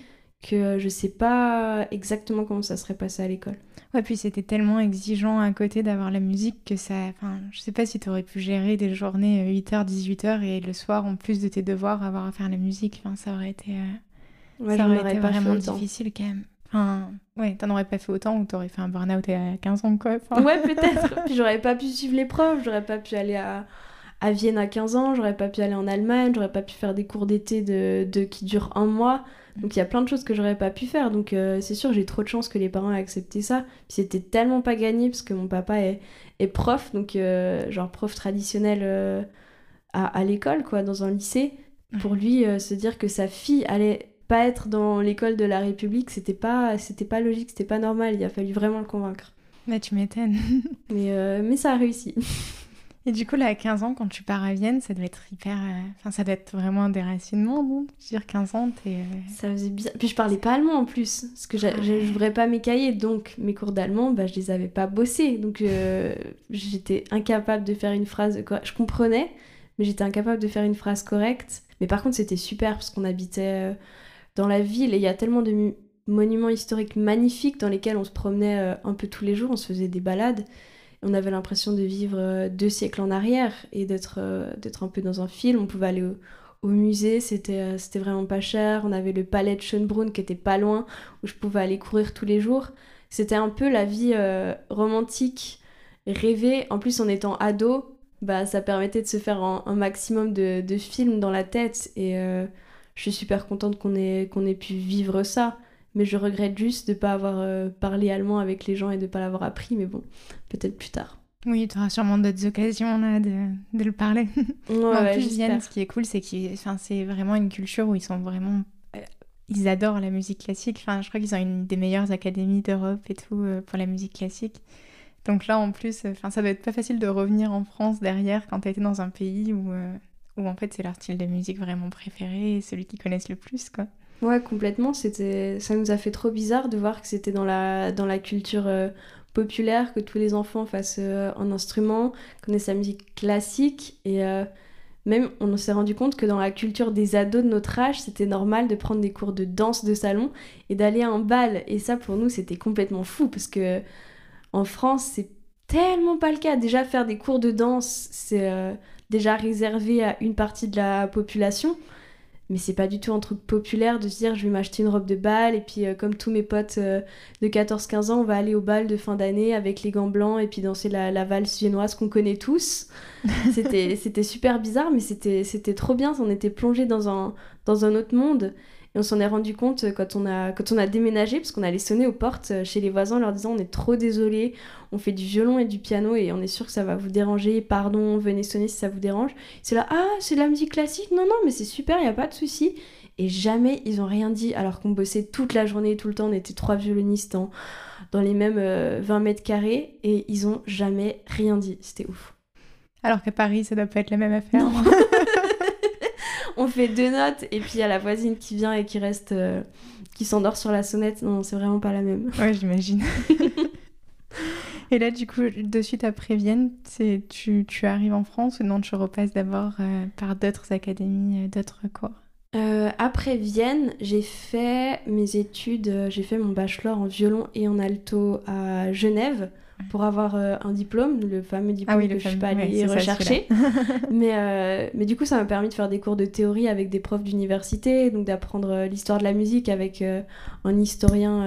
que je sais pas exactement comment ça serait passé à l'école.
Ouais, puis c'était tellement exigeant à côté d'avoir la musique que ça. Enfin, je sais pas si t'aurais pu gérer des journées 8h, 18h et le soir, en plus de tes devoirs, avoir à faire la musique. Enfin, ça aurait été, euh,
Ouais,
ça aurait
aurais
été
pas
vraiment difficile quand même. Enfin, ouais, t'en aurais pas fait autant ou t'aurais fait un burn-out à 15 ans, quoi. Enfin,
Ouais, peut-être. (laughs) Puis j'aurais pas pu suivre les profs, j'aurais pas pu aller à, à Vienne à 15 ans, j'aurais pas pu aller en Allemagne, j'aurais pas pu faire des cours d'été de, de- qui durent un mois. Donc il y a plein de choses que j'aurais pas pu faire. Donc euh, c'est sûr, j'ai trop de chance que les parents aient accepté ça. Puis c'était tellement pas gagné parce que mon papa est, est prof, donc euh, genre prof traditionnel euh, à, à l'école, quoi, dans un lycée. Pour lui, se dire que sa fille allait pas être dans l'école de la République, c'était pas, c'était pas logique, c'était pas normal. Il a fallu vraiment le convaincre.
Bah, tu m'étonnes.
Mais, mais ça a réussi. (laughs)
Et du coup, là, à 15 ans, quand tu pars à Vienne, ça doit être hyper. euh, Enfin, ça doit être vraiment un déracinement, non? Je veux dire, 15 ans, t'es. euh,
Ça faisait bizarre. Puis je parlais pas allemand en plus, parce que je n'ouvrais pas mes cahiers, donc mes cours d'allemand, bah, je les avais pas bossés. Donc euh, j'étais incapable de faire une phrase. Je comprenais, mais j'étais incapable de faire une phrase correcte. Mais par contre, c'était super, parce qu'on habitait dans la ville et il y a tellement de monuments historiques magnifiques dans lesquels on se promenait un peu tous les jours, on se faisait des balades. On avait l'impression de vivre euh, deux siècles en arrière et d'être euh, d'être un peu dans un film. On pouvait aller au, musée, c'était euh, c'était vraiment pas cher. On avait le palais de Schönbrunn qui était pas loin, où je pouvais aller courir tous les jours. C'était un peu la vie romantique, rêvée. En plus, en étant ado, bah, ça permettait de se faire un, maximum de, de films dans la tête. Et je suis super contente qu'on ait, qu'on ait pu vivre ça. Mais je regrette juste de ne pas avoir euh, parlé allemand avec les gens et de ne pas l'avoir appris. Mais bon, peut-être plus tard.
Oui, tu auras sûrement d'autres occasions là, de, de le parler.
Ouais, (laughs)
en
ouais,
plus. Vienne, ce qui est cool, c'est que c'est vraiment une culture où ils sont vraiment. euh, Ils adorent la musique classique. Enfin, je crois qu'ils ont une des meilleures académies d'Europe et tout euh, pour la musique classique. Donc là, en plus, euh, enfin, ça doit être pas facile de revenir en France derrière quand t'as été dans un pays où, euh, où en fait c'est leur style de musique vraiment préféré et celui qu'ils connaissent le plus, quoi.
Ouais, complètement. C'était, ça nous a fait trop bizarre de voir que c'était dans la, dans la culture euh, populaire que tous les enfants fassent euh, un instrument, connaissent la musique classique et euh, même on s'est rendu compte que dans la culture des ados de notre âge, c'était normal de prendre des cours de danse de salon et d'aller à un bal. Et ça, pour nous, c'était complètement fou parce que en France, c'est tellement pas le cas. Déjà, faire des cours de danse, c'est déjà réservé à une partie de la population. Mais c'est pas du tout un truc populaire de se dire je vais m'acheter une robe de bal et puis euh, comme tous mes potes euh, de 14-15 ans, on va aller au bal de fin d'année avec les gants blancs et puis danser la, la valse viennoise qu'on connaît tous. (laughs) C'était c'était super bizarre mais c'était c'était trop bien, on était plongé dans un, dans un autre monde et on s'en est rendu compte quand on a, quand on a déménagé parce qu'on allait sonner aux portes euh, chez les voisins en leur disant on est trop désolé, on fait du violon et du piano et on est sûr que ça va vous déranger, pardon, venez sonner si ça vous dérange. C'est là, ah, c'est de la musique classique? Non, non, mais c'est super, il a pas de souci. Et jamais ils ont rien dit, alors qu'on bossait toute la journée, tout le temps, on était trois violonistes dans, dans les mêmes euh, 20 mètres carrés, et ils ont jamais rien dit. C'était ouf.
Alors qu'à Paris, ça doit pas être la même affaire.
Non. (laughs) on fait deux notes, et puis il y a la voisine qui vient et qui reste, euh, qui s'endort sur la sonnette. Non, c'est vraiment pas la même. (laughs)
Ouais, j'imagine. (laughs) Et là, du coup, de suite après Vienne, c'est tu, tu arrives en France ou non Tu repasses d'abord euh, par d'autres académies, euh, d'autres cours?
Euh, après Vienne, j'ai fait mes études, j'ai fait mon bachelor en violon et en alto à Genève pour avoir euh, un diplôme, le fameux diplôme
Ah oui, le
que je suis pas allée
ouais, c'est ça,
rechercher. (laughs) mais, euh, mais du coup, ça m'a permis de faire des cours de théorie avec des profs d'université, donc d'apprendre euh, l'histoire de la musique avec euh, un historien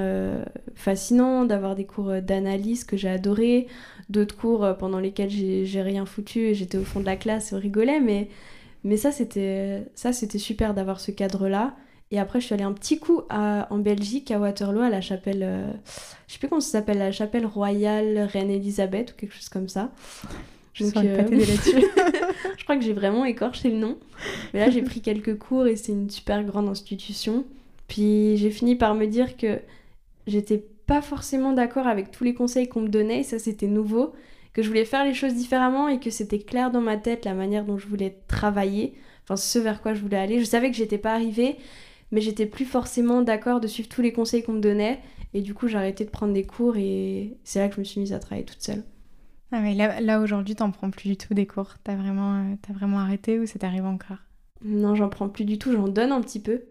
fascinant, d'avoir des cours d'analyse que j'ai adoré, d'autres cours pendant lesquels j'ai rien foutu et j'étais au fond de la classe et on rigolait, mais Mais ça, c'était ça c'était super d'avoir ce cadre-là. Et après, je suis allée un petit coup à, en Belgique, à Waterloo, à la chapelle, euh, je sais plus comment ça s'appelle, la chapelle royale Reine Elisabeth ou quelque chose comme ça.
Je Donc, euh... là-dessus. (laughs)
je crois que j'ai vraiment écorché le nom. Mais là, j'ai pris quelques cours et c'est une super grande institution. Puis j'ai fini par me dire que j'étais pas forcément d'accord avec tous les conseils qu'on me donnait, et ça c'était nouveau, que je voulais faire les choses différemment et que c'était clair dans ma tête la manière dont je voulais travailler, enfin ce vers quoi je voulais aller. Je savais que j'étais pas arrivée, mais j'étais plus forcément d'accord de suivre tous les conseils qu'on me donnait, et du coup j'ai arrêté de prendre des cours et c'est là que je me suis mise à travailler toute seule.
Ah mais là, là aujourd'hui t'en prends plus du tout des cours, t'as vraiment, euh, as vraiment arrêté ou ça t'arrive encore?
Non j'en prends plus du tout, j'en donne un petit peu,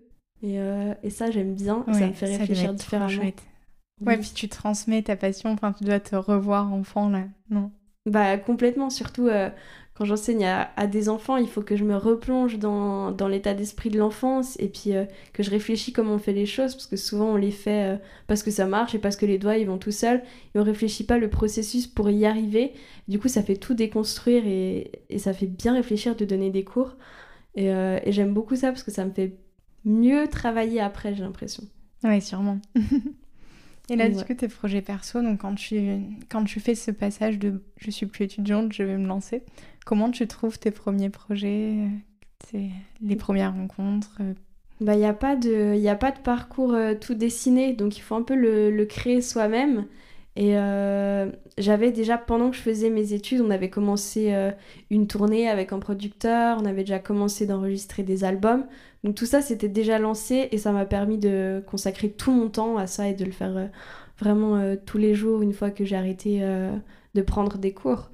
et, euh, et ça, j'aime bien. ça me fait réfléchir différemment.
Ouais, puis tu transmets ta passion. Enfin, tu dois te revoir enfant, là. Non
Bah, complètement. Surtout euh, quand j'enseigne à, des enfants, il faut que je me replonge dans, l'état d'esprit de l'enfance et puis euh, que je réfléchis comment on fait les choses. Parce que souvent, on les fait parce que ça marche et parce que les doigts, ils vont tout seuls. Et on réfléchit pas le processus pour y arriver. Du coup, ça fait tout déconstruire et, ça fait bien réfléchir de donner des cours. Et, et j'aime beaucoup ça parce que ça me fait mieux travailler après, j'ai l'impression.
Oui, sûrement. (laughs) Et là, du coup, tes projets perso, donc quand tu, quand tu fais ce passage de je suis plus étudiante, je vais me lancer, comment tu trouves tes premiers projets, les premières rencontres
bah, il n'y a, pas de, a pas de parcours euh, tout dessiné, donc il faut un peu le, le créer soi-même. Et euh, j'avais déjà, pendant que je faisais mes études, on avait commencé euh, une tournée avec un producteur, on avait déjà commencé d'enregistrer des albums. Donc tout ça, c'était déjà lancé et ça m'a permis de consacrer tout mon temps à ça et de le faire euh, vraiment tous les jours une fois que j'ai arrêté de prendre des cours.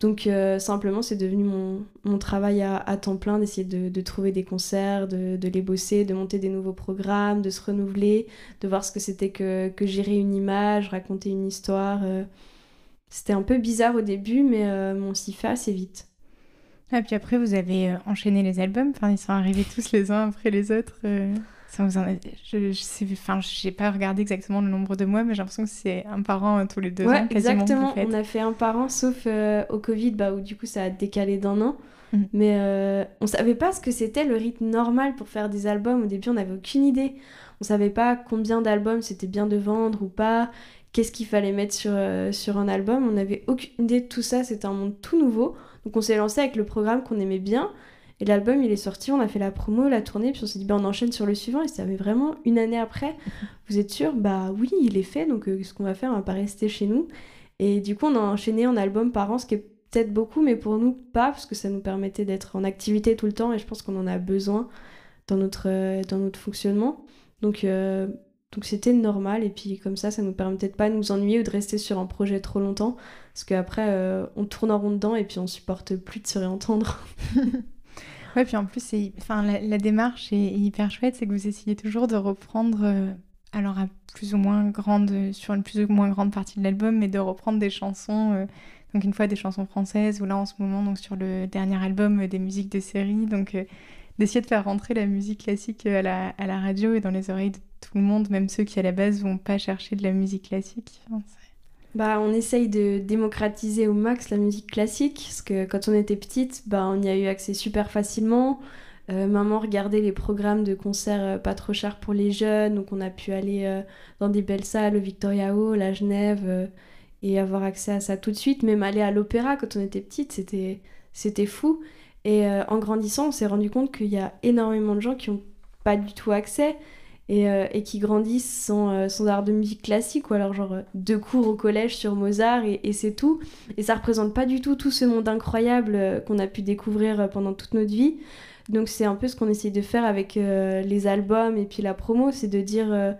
Donc euh, simplement, c'est devenu mon, travail à, temps plein d'essayer de, trouver des concerts, de, les bosser, de monter des nouveaux programmes, de se renouveler, de voir ce que c'était que, que gérer une image, raconter une histoire. Euh. C'était un peu bizarre au début, mais euh, on s'y fait assez vite.
Et ah, puis après, vous avez enchaîné les albums, enfin, ils sont arrivés tous les uns après les autres. Ça vous en je, je sais, enfin, j'ai pas regardé exactement le nombre de mois, mais j'ai l'impression que c'est un par an euh, tous les deux
ouais,
ans,
quasiment. Exactement, on a fait un par an, sauf euh, au Covid, bah, où du coup ça a décalé d'un an. Mm. Mais euh, on savait pas ce que c'était le rythme normal pour faire des albums. Au début, on n'avait aucune idée. On savait pas combien d'albums c'était bien de vendre ou pas, qu'est-ce qu'il fallait mettre sur, sur un album. On n'avait aucune idée de tout ça, c'était un monde tout nouveau. Donc on s'est lancé avec le programme qu'on aimait bien. Et l'album, il est sorti, on a fait la promo, la tournée, puis on s'est dit, bah, on enchaîne sur le suivant. Et ça avait vraiment une année après. (laughs) Vous êtes sûr? Bah oui, il est fait, donc euh, ce qu'on va faire, on va pas rester chez nous. Et du coup, on a enchaîné un album par an, ce qui est peut-être beaucoup, mais pour nous, pas, parce que ça nous permettait d'être en activité tout le temps, et je pense qu'on en a besoin dans notre, euh, dans notre fonctionnement. Donc, euh, donc c'était normal, et puis comme ça, ça nous permettait de pas nous ennuyer ou de rester sur un projet trop longtemps, parce qu'après, on tourne en rond dedans, et puis on supporte plus de se réentendre. (laughs)
Ouais, puis en plus, enfin, la, démarche est hyper chouette, c'est que vous essayez toujours de reprendre, euh, alors à plus ou moins grande, sur une plus ou moins grande partie de l'album, mais de reprendre des chansons, euh, donc une fois des chansons françaises, ou là en ce moment, donc sur le dernier album, euh, des musiques de série, donc d'essayer de faire rentrer la musique classique à la, radio et dans les oreilles de tout le monde, même ceux qui à la base vont pas chercher de la musique classique.
Bah, on essaye de démocratiser au max la musique classique, parce que quand on était petite, bah, on y a eu accès super facilement. Euh, maman regardait les programmes de concerts euh, pas trop chers pour les jeunes, donc on a pu aller euh, dans des belles salles, au Victoria Hall, à Genève, et avoir accès à ça tout de suite. Même aller à l'opéra quand on était petite, c'était, c'était fou. Et en grandissant, on s'est rendu compte qu'il y a énormément de gens qui n'ont pas du tout accès. Euh, et, qui grandissent sans, euh, sans, art de musique classique ou alors genre euh, deux cours au collège sur Mozart et, c'est tout. Et ça représente pas du tout tout ce monde incroyable qu'on a pu découvrir pendant toute notre vie. Donc c'est un peu ce qu'on essaye de faire avec les albums et puis la promo, c'est de dire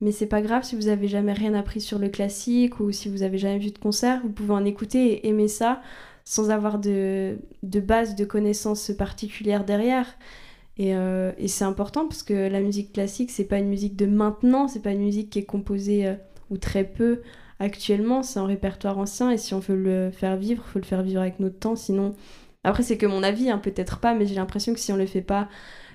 mais c'est pas grave si vous avez jamais rien appris sur le classique ou si vous avez jamais vu de concert, vous pouvez en écouter et aimer ça sans avoir de, de base de connaissances particulières derrière. Euh, et, c'est important parce que la musique classique, c'est pas une musique de maintenant, c'est pas une musique qui est composée euh, ou très peu actuellement, c'est un répertoire ancien et si on veut le faire vivre, faut le faire vivre avec notre temps, sinon. Après, c'est que mon avis, hein, peut-être pas, mais j'ai l'impression que si on le fait pas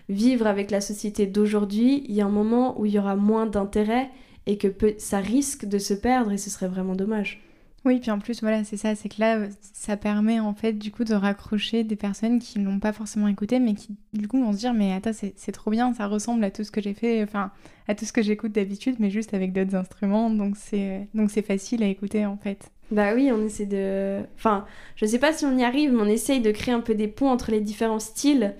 vivre avec la société d'aujourd'hui, il y a un moment où il y aura moins d'intérêt et que ça risque de se perdre et ce serait vraiment dommage.
Oui, puis en plus, voilà, c'est ça, c'est que là, ça permet en fait du coup de raccrocher des personnes qui n'ont pas forcément écouté, mais qui du coup vont se dire, mais attends, c'est trop bien, ça ressemble à tout ce que j'ai fait, enfin, à tout ce que j'écoute d'habitude, mais juste avec d'autres instruments, donc c'est donc c'est facile à écouter en fait.
Bah oui, on essaie de. Enfin, je sais pas si on y arrive, mais on essaye de créer un peu des ponts entre les différents styles.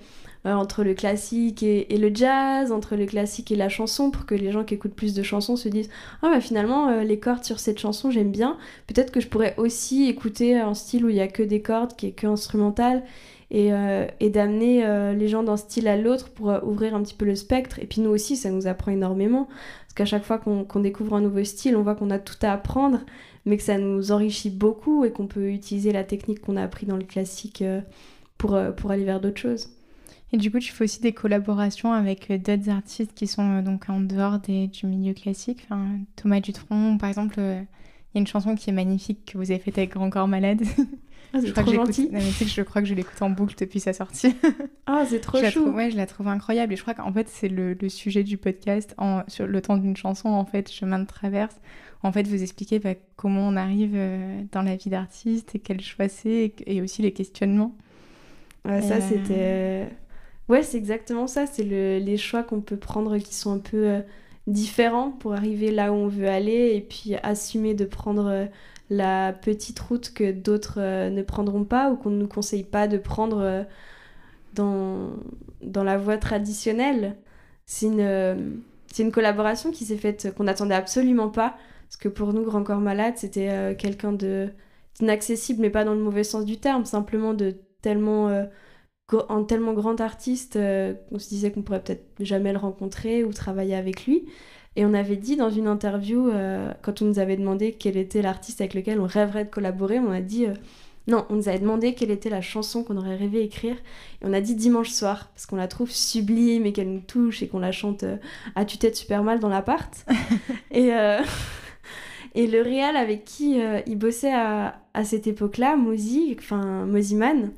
Euh, entre le classique et, le jazz, entre le classique et la chanson, pour que les gens qui écoutent plus de chansons se disent Ah bah finalement, euh, les cordes sur cette chanson, j'aime bien. Peut-être que je pourrais aussi écouter un style où il y a que des cordes, qui est que instrumental, et, euh, et d'amener les gens d'un style à l'autre pour ouvrir un petit peu le spectre. Et puis nous aussi, ça nous apprend énormément, parce qu'à chaque fois qu'on découvre un nouveau style, on voit qu'on a tout à apprendre, mais que ça nous enrichit beaucoup et qu'on peut utiliser la technique qu'on a appris dans le classique pour, pour aller vers d'autres choses.
Et du coup, tu fais aussi des collaborations avec euh, d'autres artistes qui sont euh, donc en dehors des, du milieu classique. Enfin, Thomas Dutronc, par exemple, euh, il y a une chanson qui est magnifique que vous avez faite avec Grand Corps Malade.
Ah, (laughs) c'est trop gentil.
mais je crois que je l'écoute en boucle depuis sa sortie.
Ah, c'est trop (laughs)
je
chou.
Ouais, je la trouve incroyable. Et je crois qu'en fait, c'est le, le, sujet du podcast en, sur le temps d'une chanson, en fait, Chemin de traverse. En fait, vous expliquez bah, comment on arrive dans la vie d'artiste et quel choix c'est et, aussi les questionnements.
ça, c'était Ouais, c'est exactement ça. C'est le, les choix qu'on peut prendre qui sont un peu euh, différents pour arriver là où on veut aller et puis assumer de prendre euh, la petite route que d'autres euh, ne prendront pas ou qu'on ne nous conseille pas de prendre dans, dans la voie traditionnelle. C'est une, c'est une collaboration qui s'est faite qu'on n'attendait absolument pas. Parce que pour nous, Grand Corps Malade, c'était quelqu'un d'inaccessible, mais pas dans le mauvais sens du terme, simplement de tellement un tellement grand artiste euh, on se disait qu'on pourrait peut-être jamais le rencontrer ou travailler avec lui. Et on avait dit dans une interview, euh, quand on nous avait demandé quel était l'artiste avec lequel on rêverait de collaborer, on a dit euh, non, on nous avait demandé quelle était la chanson qu'on aurait rêvé écrire. Et on a dit dimanche soir, parce qu'on la trouve sublime et qu'elle nous touche et qu'on la chante à tue-tête super mal dans l'appart. (laughs) et, (laughs) et le réal avec qui il bossait à, à cette époque-là, Mozy, enfin Mozyman,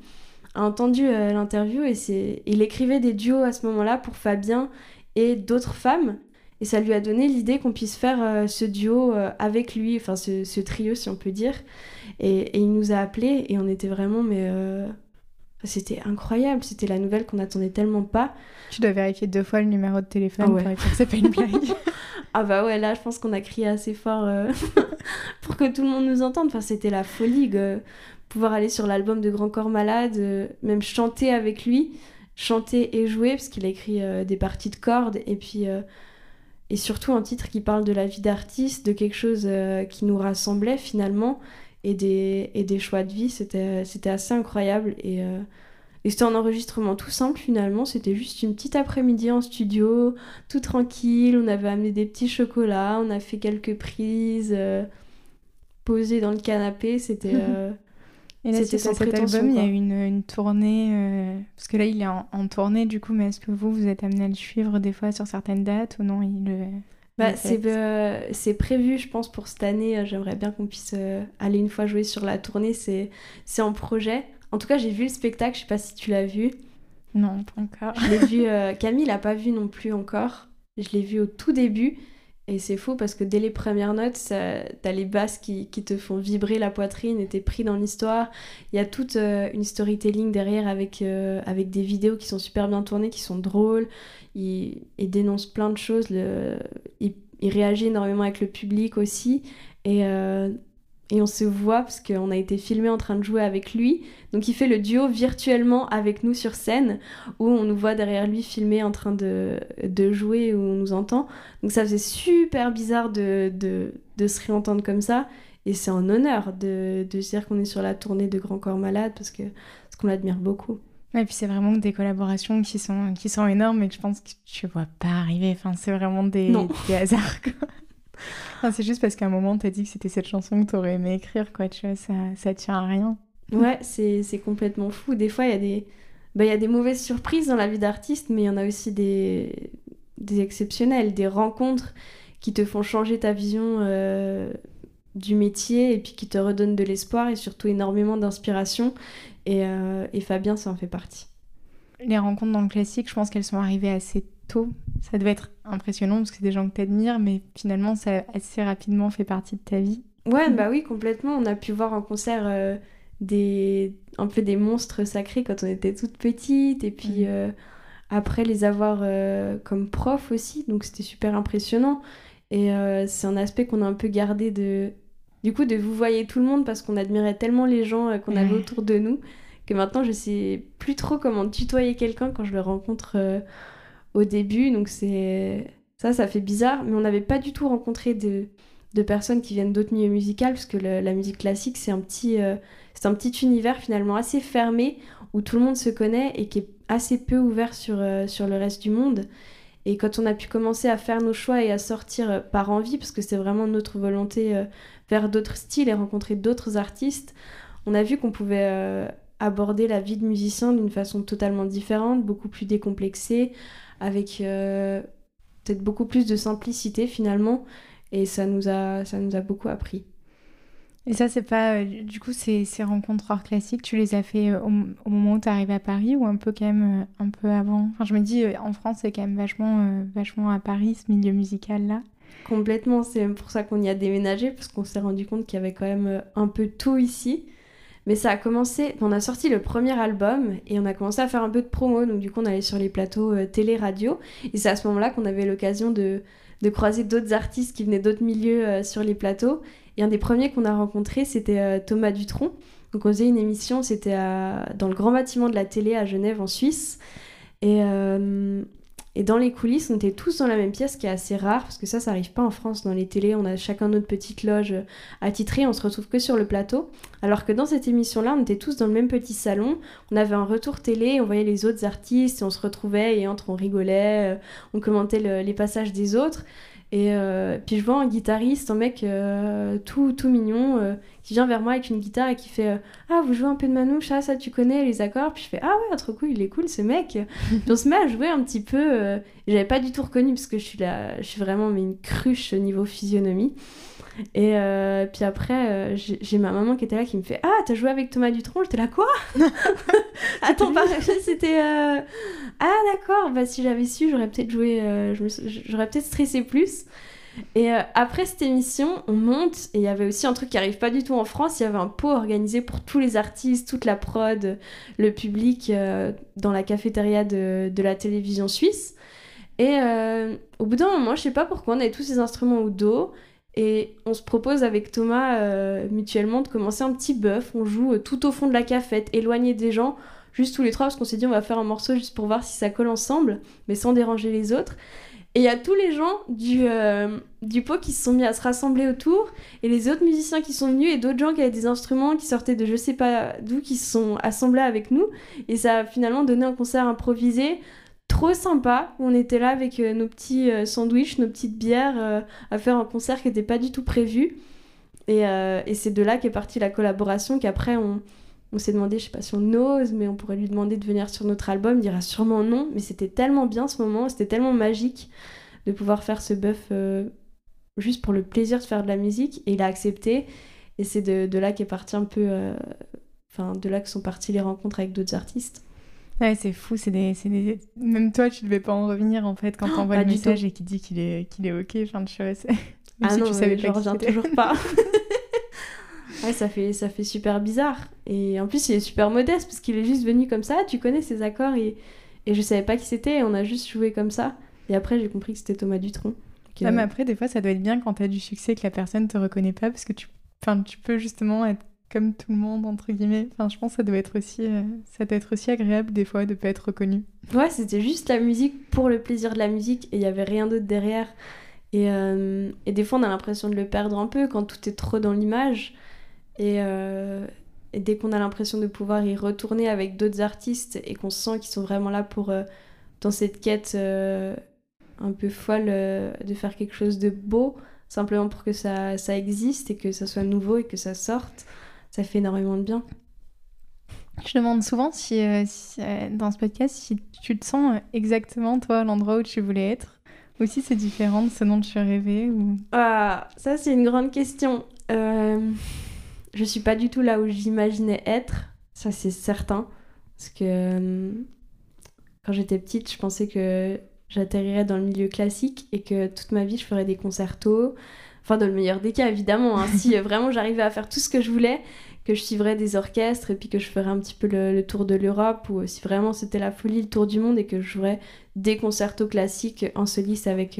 a entendu euh, l'interview et c'est il écrivait des duos à ce moment-là pour Fabien et d'autres femmes et ça lui a donné l'idée qu'on puisse faire euh, ce duo euh, avec lui, enfin ce, trio si on peut dire. Et, il nous a appelés et on était vraiment mais c'était incroyable, c'était la nouvelle qu'on attendait tellement pas.
Tu dois vérifier deux fois le numéro de téléphone ah pour être que c'est pas une (laughs) blague.
ah bah ouais, là je pense qu'on a crié assez fort (laughs) pour que tout le monde nous entende. Enfin, c'était la folie pouvoir aller sur l'album de Grand Corps Malade, euh, même chanter avec lui, chanter et jouer, parce qu'il a écrit euh, des parties de cordes, et puis euh, et surtout un titre qui parle de la vie d'artiste, de quelque chose qui nous rassemblait finalement, et des, et des choix de vie, c'était assez incroyable. Et, et c'était un enregistrement tout simple finalement, c'était juste une petite après-midi en studio, tout tranquille, on avait amené des petits chocolats, on a fait quelques prises, posées dans le canapé, c'était... (laughs)
Et là, sur cet album, il y a une, une tournée, euh, parce que là, il est en, tournée du coup, mais est-ce que vous, vous êtes amené à le suivre des fois sur certaines dates ou non il,
bah, euh, C'est prévu, je pense, pour cette année. Euh, j'aimerais bien qu'on puisse aller une fois jouer sur la tournée. C'est en projet. En tout cas, j'ai vu le spectacle, je sais pas si tu l'as vu.
Non, pas encore.
Je l'ai vu, (laughs) Camille l'a pas vu non plus encore. Je l'ai vu au tout début. Et c'est fou parce que dès les premières notes, t'as les basses qui, qui, te font vibrer la poitrine et t'es pris dans l'histoire. Il y a toute euh, une storytelling derrière avec, euh, avec des vidéos qui sont super bien tournées, qui sont drôles. Il, dénonce plein de choses. Le, il, réagit énormément avec le public aussi. Et, euh, et on se voit parce qu'on a été filmé en train de jouer avec lui. Donc il fait le duo virtuellement avec nous sur scène où on nous voit derrière lui filmé en train de, de jouer où on nous entend. Donc ça faisait super bizarre de, de, de se réentendre comme ça. Et c'est un honneur de, de dire qu'on est sur la tournée de Grand Corps Malade parce que parce qu'on l'admire beaucoup.
Et puis c'est vraiment des collaborations qui sont, qui sont énormes et que je pense que tu vois pas arriver. Enfin, c'est vraiment des, des hasards. Quoi c'est juste parce qu'à un moment, t'as dit que c'était cette chanson que t'aurais aimé écrire, quoi. Tu vois, ça, ça tient à rien.
Ouais, c'est complètement fou. Des fois, il y a des... Bah, y a des mauvaises surprises dans la vie d'artiste, mais il y en a aussi des, des exceptionnelles, des rencontres qui te font changer ta vision euh, du métier et puis qui te redonnent de l'espoir et surtout énormément d'inspiration. Et, euh, et Fabien, ça en fait partie.
Les rencontres dans le classique, je pense qu'elles sont arrivées assez tôt ça devait être impressionnant parce que c'est des gens que tu admires, mais finalement, ça a assez rapidement fait partie de ta vie.
Ouais, bah oui, complètement. On a pu voir en concert euh, des un peu des monstres sacrés quand on était toute petite et puis euh, après les avoir euh, comme prof aussi, donc c'était super impressionnant. Et c'est un aspect qu'on a un peu gardé de du coup de vous voyez tout le monde parce qu'on admirait tellement les gens qu'on avait autour de nous que maintenant je sais plus trop comment tutoyer quelqu'un quand je le rencontre au début. Donc c'est ça, ça fait bizarre, mais on n'avait pas du tout rencontré de de personnes qui viennent d'autres milieux musicaux, parce que la musique classique, c'est un, petit, euh, un petit univers finalement assez fermé, où tout le monde se connaît et qui est assez peu ouvert sur, euh, sur le reste du monde. Et quand on a pu commencer à faire nos choix et à sortir euh, par envie, parce que c'est vraiment notre volonté vers d'autres styles et rencontrer d'autres artistes, on a vu qu'on pouvait aborder la vie de musicien d'une façon totalement différente, beaucoup plus décomplexée, avec peut-être beaucoup plus de simplicité finalement. Et ça nous a, ça nous a beaucoup appris.
Et ça, c'est pas. Euh, du coup, ces, ces rencontres hors classiques, tu les as fait euh, au, moment où tu es arrivé à Paris ou un peu quand même euh, un peu avant? Enfin, je me dis, en France, c'est quand même vachement, vachement à Paris, ce milieu musical-là.
Complètement. C'est pour ça qu'on y a déménagé, parce qu'on s'est rendu compte qu'il y avait quand même un peu tout ici. Mais ça a commencé. On a sorti le premier album et on a commencé à faire un peu de promo. Donc, du coup, on allait sur les plateaux télé-radio. Et c'est à ce moment-là qu'on avait l'occasion de de croiser d'autres artistes qui venaient d'autres milieux euh, sur les plateaux. Et un des premiers qu'on a rencontré, c'était euh, Thomas Dutronc. Donc on faisait une émission, c'était dans le grand bâtiment de la télé à Genève en Suisse. Et, euh, et dans les coulisses, on était tous dans la même pièce, ce qui est assez rare, parce que ça, ça arrive pas en France. Dans les télés, on a chacun notre petite loge attitrée, on se retrouve que sur le plateau. Alors que dans cette émission-là, on était tous dans le même petit salon. On avait un retour télé, on voyait les autres artistes, et on se retrouvait, et entre on rigolait, euh, on commentait les passages des autres. Et euh, puis je vois un guitariste, un mec euh, tout, tout mignon, euh, qui vient vers moi avec une guitare et qui fait Ah, vous jouez un peu de manouche, ah, ça tu connais les accords? Puis je fais Ah ouais, trop cool, il est cool ce mec. (laughs) puis on se met à jouer un petit peu. J'avais pas du tout reconnu parce que je suis, là, je suis vraiment mais une cruche au niveau physionomie. Et euh, puis après, euh, j'ai ma maman qui était là qui me fait Ah, t'as joué avec Thomas Dutronc? J'étais là, quoi? (laughs) Attends, (laughs) c'était. Euh, ah, d'accord, bah si j'avais su, j'aurais peut-être joué. j'aurais peut-être stressé plus. Et après cette émission, on monte, et il y avait aussi un truc qui arrive pas du tout en France il y avait un pot organisé pour tous les artistes, toute la prod, le public dans la cafétéria de, de la télévision suisse. Et au bout d'un moment, je sais pas pourquoi, on avait tous ces instruments au dos. Et on se propose avec Thomas euh, mutuellement de commencer un petit bœuf. On joue euh, tout au fond de la cafette, éloigné des gens, juste tous les trois, parce qu'on s'est dit on va faire un morceau juste pour voir si ça colle ensemble, mais sans déranger les autres. Et il y a tous les gens du, euh, du pot qui se sont mis à se rassembler autour, et les autres musiciens qui sont venus, et d'autres gens qui avaient des instruments qui sortaient de je sais pas d'où, qui se sont assemblés avec nous. Et ça a finalement donné un concert improvisé trop sympa. On était là avec euh, nos petits euh, sandwichs, nos petites bières, euh, à faire un concert qui n'était pas du tout prévu. Et, c'est de là qu'est partie la collaboration, qu'après on, s'est demandé, je sais pas si on ose, mais on pourrait lui demander de venir sur notre album, il dira sûrement non, mais c'était tellement bien ce moment, c'était tellement magique de pouvoir faire ce bœuf juste pour le plaisir de faire de la musique, et il a accepté, et c'est de, de, là qu'est parti un peu, enfin de là que sont parties les rencontres avec d'autres artistes.
Ouais, c'est fou, c'est des, des, Même toi, tu devais pas en revenir en fait quand oh, t'envoies le message et qu'il dit qu'il est, qu'il est ok. Enfin, tu vois,
ah si non, tu savais je reviens toujours pas. (laughs) (laughs) ouais, ça fait, ça fait super bizarre. Et en plus, il est super modeste parce qu'il est juste venu comme ça. Tu connais ses accords et, et je savais pas qui c'était. On a juste joué comme ça. Et après, j'ai compris que c'était Thomas Dutronc.
Ah, mais après, des fois, ça doit être bien quand t'as du succès que la personne te reconnaît pas parce que tu, enfin, tu peux justement être comme tout le monde entre guillemets. Enfin, je pense que ça doit être aussi, euh, ça doit être aussi agréable des fois de pas être reconnu.
Ouais, c'était juste la musique pour le plaisir de la musique et il y avait rien d'autre derrière. Et, euh, et, des fois, on a l'impression de le perdre un peu quand tout est trop dans l'image. Et, euh, et, dès qu'on a l'impression de pouvoir y retourner avec d'autres artistes et qu'on sent qu'ils sont vraiment là pour dans cette quête un peu folle de faire quelque chose de beau, simplement pour que ça, ça existe et que ça soit nouveau et que ça sorte ça fait énormément de bien.
Je demande souvent si, euh, euh, dans ce podcast si tu te sens euh, exactement toi à l'endroit où tu voulais être ou si c'est différent de ce dont tu rêvais ou...
Ah, ça c'est une grande question. je suis pas du tout là où j'imaginais être, ça c'est certain. Parce que quand j'étais petite, je pensais que j'atterrirais dans le milieu classique et que toute ma vie je ferais des concertos, enfin dans le meilleur des cas évidemment, hein. (laughs) si vraiment j'arrivais à faire tout ce que je voulais, que je suivrais des orchestres et puis que je ferais un petit peu le, tour de l'Europe ou si vraiment c'était la folie, le tour du monde et que je jouerais des concertos classiques en soliste avec,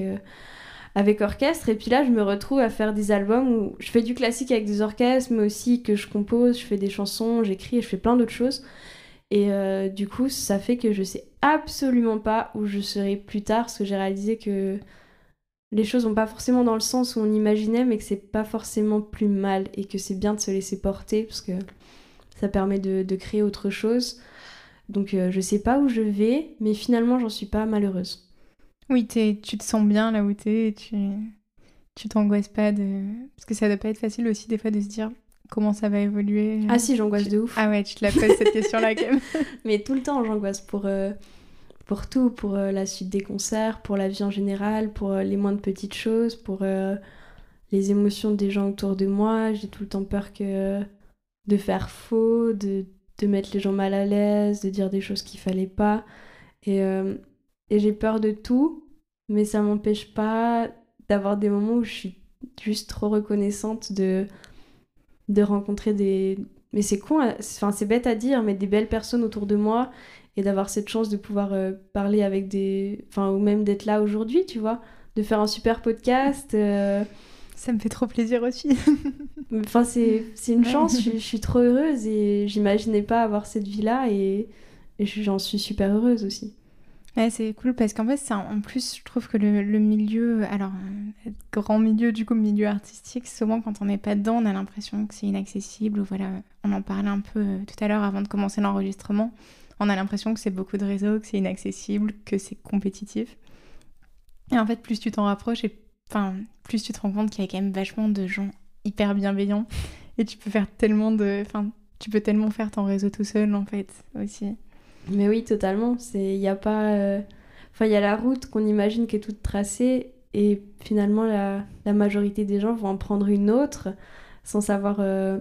avec orchestre. Et puis là, je me retrouve à faire des albums où je fais du classique avec des orchestres, mais aussi que je compose, je fais des chansons, j'écris et je fais plein d'autres choses. Et euh, du coup, ça fait que je sais absolument pas où je serai plus tard, parce que j'ai réalisé que les choses vont pas forcément dans le sens où on imaginait, mais que c'est pas forcément plus mal et que c'est bien de se laisser porter, parce que ça permet de, créer autre chose. Donc euh, je sais pas où je vais, mais finalement j'en suis pas malheureuse.
Oui, tu te sens bien là où t'es, tu tu t'angoisses pas de... Parce que ça doit pas être facile aussi des fois de se dire comment ça va évoluer.
Ah si, j'angoisse de ouf.
Ah ouais, tu te la poses cette question-là quand même. (laughs)
Mais tout le temps, j'angoisse pour, euh, pour tout, pour euh, la suite des concerts, pour la vie en général, pour euh, les moindres petites choses, pour les émotions des gens autour de moi. J'ai tout le temps peur que de faire faux, de, de mettre les gens mal à l'aise, de dire des choses qu'il fallait pas. Et et j'ai peur de tout, mais ça m'empêche pas d'avoir des moments où je suis juste trop reconnaissante de, de rencontrer des. Mais c'est con, hein, enfin c'est bête à dire, mais des belles personnes autour de moi et d'avoir cette chance de pouvoir euh, parler avec des. Enfin, ou même d'être là aujourd'hui, tu vois, de faire un super podcast. Euh.
Ça me fait trop plaisir aussi. (laughs)
enfin, c'est une chance, je, je, suis trop heureuse et j'imaginais pas avoir cette vie-là et, et j'en suis super heureuse aussi.
Ouais, c'est cool parce qu'en fait, en plus, je trouve que le, milieu, alors, euh, grand milieu, du coup, milieu artistique, souvent quand on n'est pas dedans, on a l'impression que c'est inaccessible. Ou voilà, on en parlait un peu euh, tout à l'heure avant de commencer l'enregistrement. On a l'impression que c'est beaucoup de réseaux, que c'est inaccessible, que c'est compétitif. Et en fait, plus tu t'en rapproches, et enfin, plus tu te rends compte qu'il y a quand même vachement de gens hyper bienveillants. Et tu peux faire tellement de. Enfin, tu peux tellement faire ton réseau tout seul, en fait, aussi.
Mais oui, totalement. Il y a pas. Euh, enfin, il y a la route qu'on imagine qui est toute tracée et finalement la, la, majorité des gens vont en prendre une autre sans savoir euh,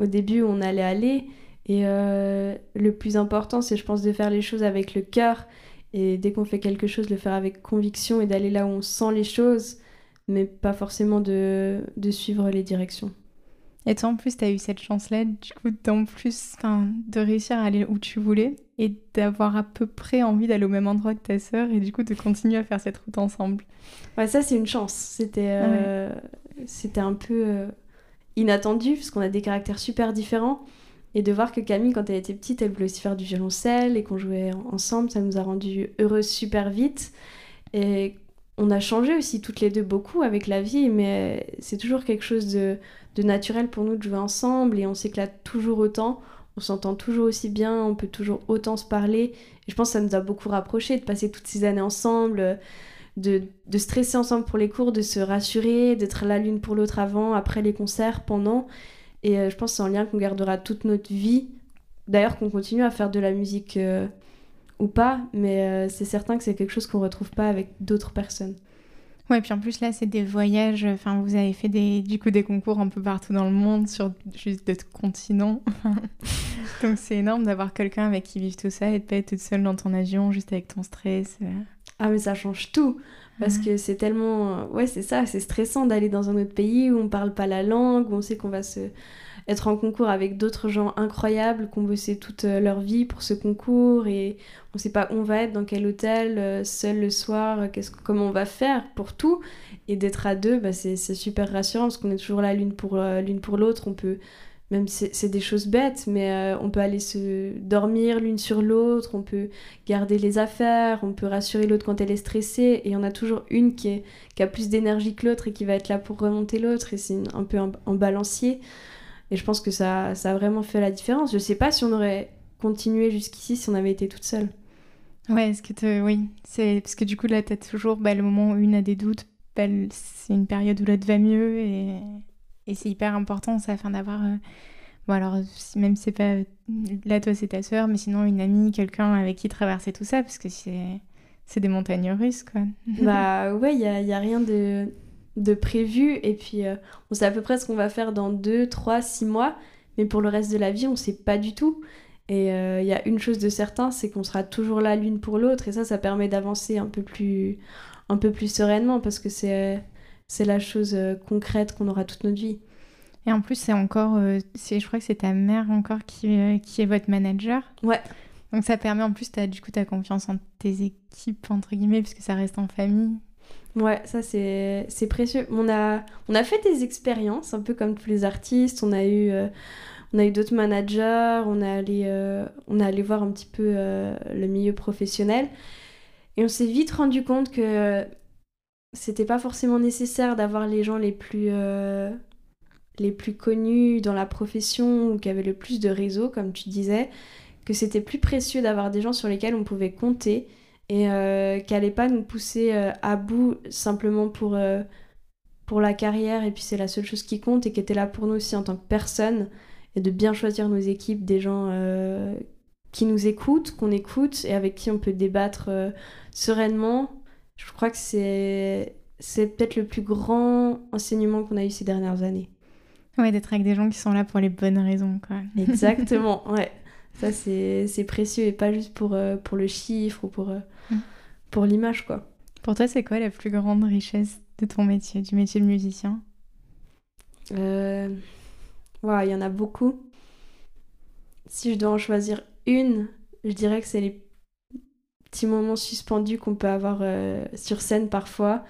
au début où on allait aller. Et euh, le plus important, c'est je pense de faire les choses avec le cœur et dès qu'on fait quelque chose, le faire avec conviction et d'aller là où on sent les choses, mais pas forcément de, de suivre les directions.
Et toi, en plus, tu as eu cette chance-là, du coup, d'en plus, de réussir à aller où tu voulais et d'avoir à peu près envie d'aller au même endroit que ta sœur et du coup de continuer à faire cette route ensemble.
Ouais, ça, c'est une chance. C'était euh, c'était un peu euh, inattendu parce qu'on a des caractères super différents. Et de voir que Camille, quand elle était petite, elle voulait aussi faire du violoncelle et qu'on jouait ensemble, ça nous a rendu heureuses super vite. Et on a changé aussi toutes les deux beaucoup avec la vie, mais c'est toujours quelque chose de de naturel pour nous de jouer ensemble et on s'éclate toujours autant, on s'entend toujours aussi bien, on peut toujours autant se parler. Et je pense que ça nous a beaucoup rapprochés de passer toutes ces années ensemble, de, de stresser ensemble pour les cours, de se rassurer, d'être là l'une pour l'autre avant, après les concerts, pendant. Et euh, je pense que c'est un lien qu'on gardera toute notre vie. D'ailleurs, qu'on continue à faire de la musique euh, ou pas, mais euh, c'est certain que c'est quelque chose qu'on retrouve pas avec d'autres personnes.
Ouais, puis en plus là, c'est des voyages. Enfin, vous avez fait des, du coup des concours un peu partout dans le monde sur juste d'autres continents. (laughs) Donc c'est énorme d'avoir quelqu'un avec qui vivre tout ça et de pas être toute seule dans ton avion, juste avec ton stress.
Ah mais ça change tout parce que c'est tellement, ouais, c'est ça, c'est stressant d'aller dans un autre pays où on parle pas la langue, où on sait qu'on va se être en concours avec d'autres gens incroyables qui ont bossé toute euh, leur vie pour ce concours et on sait pas où on va être, dans quel hôtel, euh, seul le soir, euh, qu'est-ce, comment on va faire pour tout. Et d'être à deux, bah, c'est, super rassurant parce qu'on est toujours là l'une pour, l'une pour l'autre. On peut, même c'est, des choses bêtes, mais on peut aller se dormir l'une sur l'autre, on peut garder les affaires, on peut rassurer l'autre quand elle est stressée. Et en a toujours une qui, a plus d'énergie que l'autre et qui va être là pour remonter l'autre. Et c'est un peu un balancier. Et je pense que ça, ça a vraiment fait la différence. Je sais pas si on aurait continué jusqu'ici si on avait été toute seule.
Ouais, est-ce que oui, c'est parce que du coup là t'as toujours bah, le moment où une a des doutes, bah, c'est une période où l'autre va mieux et, et c'est hyper important ça afin d'avoir euh, bon alors même c'est pas là toi c'est ta sœur mais sinon une amie, quelqu'un avec qui traverser tout ça parce que c'est c'est des montagnes russes quoi. (laughs)
bah ouais, il y a, y a rien de de prévu et puis euh, on sait à peu près ce qu'on va faire dans 2, 3, 6 mois, mais pour le reste de la vie, on sait pas du tout. Et il euh, y a une chose de certain, c'est qu'on sera toujours là l'une pour l'autre et ça, ça permet d'avancer un un peu plus sereinement parce que c'est c'est la chose euh, concrète qu'on aura toute notre vie.
Et en plus, c'est encore, euh, c'est, je crois que c'est ta mère encore qui, euh, qui est votre manager.
Ouais.
Donc ça permet en plus, as, du coup, ta confiance en tes équipes, entre guillemets, puisque ça reste en famille.
Ouais, ça c'est, c'est précieux. On a, on a fait des expériences, un peu comme tous les artistes. On a eu, on a eu d'autres managers, on, a allé, on a allé voir un petit peu le milieu professionnel. Et on s'est vite rendu compte que c'était pas forcément nécessaire d'avoir les gens les plus, euh, les plus connus dans la profession ou qui avaient le plus de réseau, comme tu disais, que c'était plus précieux d'avoir des gens sur lesquels on pouvait compter et euh, qui n'allaient pas nous pousser euh, à bout simplement pour, pour la carrière et puis c'est la seule chose qui compte et qui était là pour nous aussi en tant que personne et de bien choisir nos équipes, des gens qui nous écoutent, qu'on écoute et avec qui on peut débattre sereinement je crois que c'est c'est peut-être le plus grand enseignement qu'on a eu ces dernières années.
Ouais, d'être avec des gens qui sont là pour les bonnes raisons, quoi. (laughs)
Exactement, ouais. Ça, c'est précieux et pas juste pour, euh, pour le chiffre ou pour, euh, mm. pour l'image, quoi.
Pour toi, c'est quoi la plus grande richesse de ton métier, du métier de musicien?
Euh... il y en a beaucoup. Si je dois en choisir une, je dirais que c'est les petits moments qu'on peut avoir euh, sur scène parfois,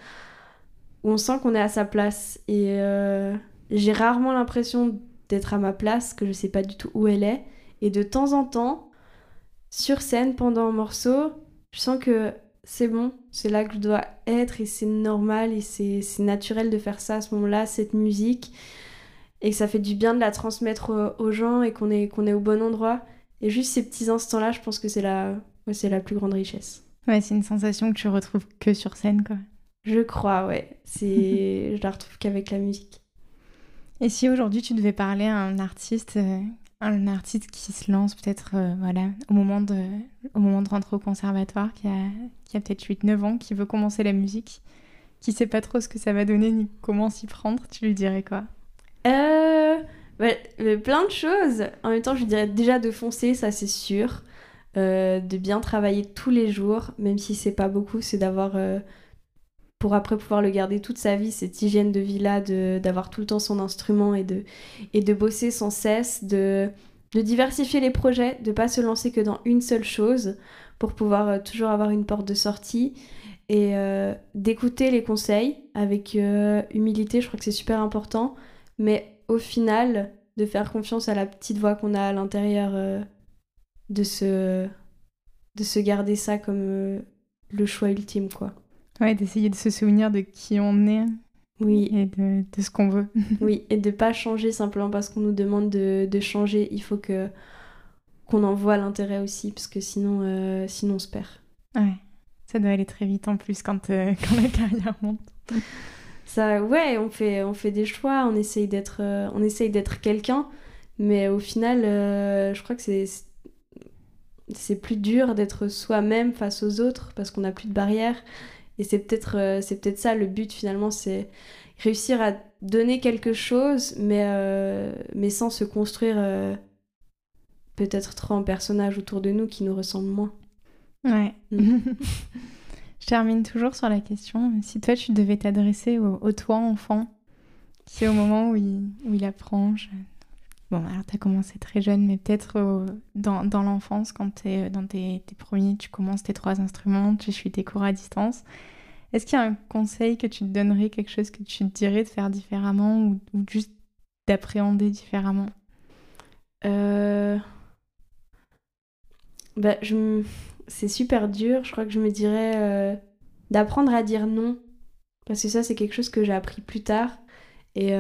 où on sent qu'on est à sa place. Et euh, j'ai rarement l'impression d'être à ma place, que je sais pas du tout où elle est. Et de temps en temps, sur scène, pendant un morceau, je sens que c'est bon, c'est là que je dois être et c'est normal et c'est naturel de faire ça à ce moment-là, cette musique. Et que ça fait du bien de la transmettre aux, gens et qu'on est, qu'on est au bon endroit. Et juste ces petits instants-là, je pense que c'est la, c'est la plus grande richesse.
Ouais, c'est une sensation que tu retrouves que sur scène, quoi.
Je crois, ouais. C'est, (laughs) je la retrouve qu'avec la musique.
Et si aujourd'hui tu devais parler à un artiste, euh, un artiste qui se lance peut-être, euh, voilà, au moment de, au moment de rentrer au conservatoire, qui a, qui a peut-être 8-9 ans, qui veut commencer la musique, qui sait pas trop ce que ça va donner ni comment s'y prendre, tu lui dirais quoi?
Euh, plein de choses. En même temps, je lui dirais déjà de foncer, ça c'est sûr. Euh, de bien travailler tous les jours, même si c'est pas beaucoup, c'est d'avoir, euh, pour après pouvoir le garder toute sa vie, cette hygiène de vie-là, d'avoir tout le temps son instrument et de, et de bosser sans cesse, de, de diversifier les projets, de pas se lancer que dans une seule chose pour pouvoir euh, toujours avoir une porte de sortie et d'écouter les conseils avec humilité, je crois que c'est super important, mais au final, de faire confiance à la petite voix qu'on a à l'intérieur de se, de se garder ça comme euh, le choix ultime, quoi.
Ouais, d'essayer de se souvenir de qui on est.
Oui.
Et de, de ce qu'on veut. (laughs)
oui, et de pas changer simplement parce qu'on nous demande de, de, changer. Il faut que qu'on en voit l'intérêt aussi, parce que sinon, euh, sinon on se perd.
Ouais, ça doit aller très vite en plus quand, euh, (laughs) quand la carrière monte.
Ça, ouais, on fait, on fait des choix, on essaye d'être, on essaye d'être quelqu'un, mais au final, je crois que c'est c'est plus dur d'être soi-même face aux autres parce qu'on n'a plus de barrières. Et c'est peut-être euh, c'est peut-être ça le but finalement, c'est réussir à donner quelque chose, mais, euh, mais sans se construire euh, peut-être trop en personnage autour de nous qui nous ressemble moins.
Ouais. Mm. (laughs) Je termine toujours sur la question, si toi tu devais t'adresser au, toi enfant, qui est au moment où il, où il apprend, Bon, alors tu as commencé très jeune, mais peut-être euh, dans, dans l'enfance, quand tu euh, dans tes, tes, premiers, tu commences tes trois instruments, tu suis tes cours à distance. Est-ce qu'il y a un conseil que tu te donnerais, quelque chose que tu te dirais de faire différemment ou, juste d'appréhender différemment?
Euh... bah, je... C'est super dur. Je crois que je me dirais d'apprendre à dire non. Parce que ça, c'est quelque chose que j'ai appris plus tard. Et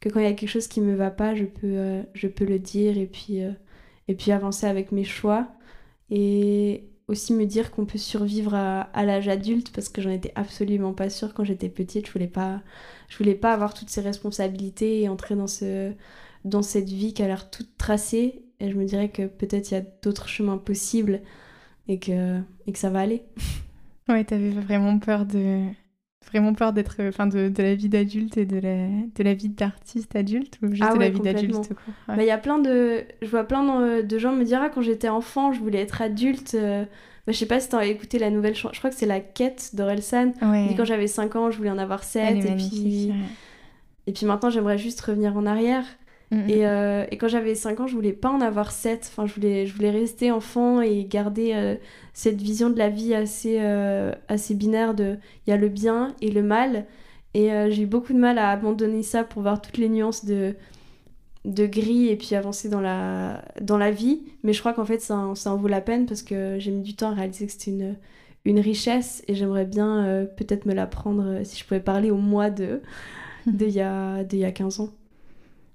que quand il y a quelque chose qui me va pas, je peux, euh, je peux le dire et puis, euh, et puis avancer avec mes choix. Et aussi me dire qu'on peut survivre à, l'âge adulte parce que j'en étais absolument pas sûre quand j'étais petite. Je voulais pas, je voulais pas avoir toutes ces responsabilités et entrer dans, ce, dans cette vie qui a l'air toute tracée. Et je me dirais que peut-être il y a d'autres chemins possibles et que, et que ça va aller.
Ouais, t'avais vraiment peur de, vraiment peur d'être, enfin, de, de, la vie d'adulte et de la, de la vie d'artiste adulte ou juste
Ah
de la vie d'adulte
Bah. Il y a plein de. Je vois plein de, de gens me dire ah, quand j'étais enfant, je voulais être adulte. euh, Bah, je sais pas si t'as écouté la nouvelle chanson. Je crois que c'est La Quête d'Orelsan.
Ouais.
Quand j'avais 5 ans, je voulais en avoir 7.
Elle est
Et puis... et puis maintenant, j'aimerais juste revenir en arrière.
Mm, mm.
Et, euh, et quand j'avais 5 ans, je voulais pas en avoir 7. Enfin, je voulais, je voulais rester enfant et garder euh, cette vision de la vie assez, euh, assez binaire de il y a le bien et le mal. Et j'ai eu beaucoup de mal à abandonner ça pour voir toutes les nuances de, de gris et puis avancer dans la, dans la vie. Mais je crois qu'en fait, ça, en- ça en vaut la peine parce que j'ai mis du temps à réaliser que c'était une, une richesse et j'aimerais bien peut-être me la prendre si je pouvais parler au mois de, (laughs) de, il y a, de il y a 15 ans.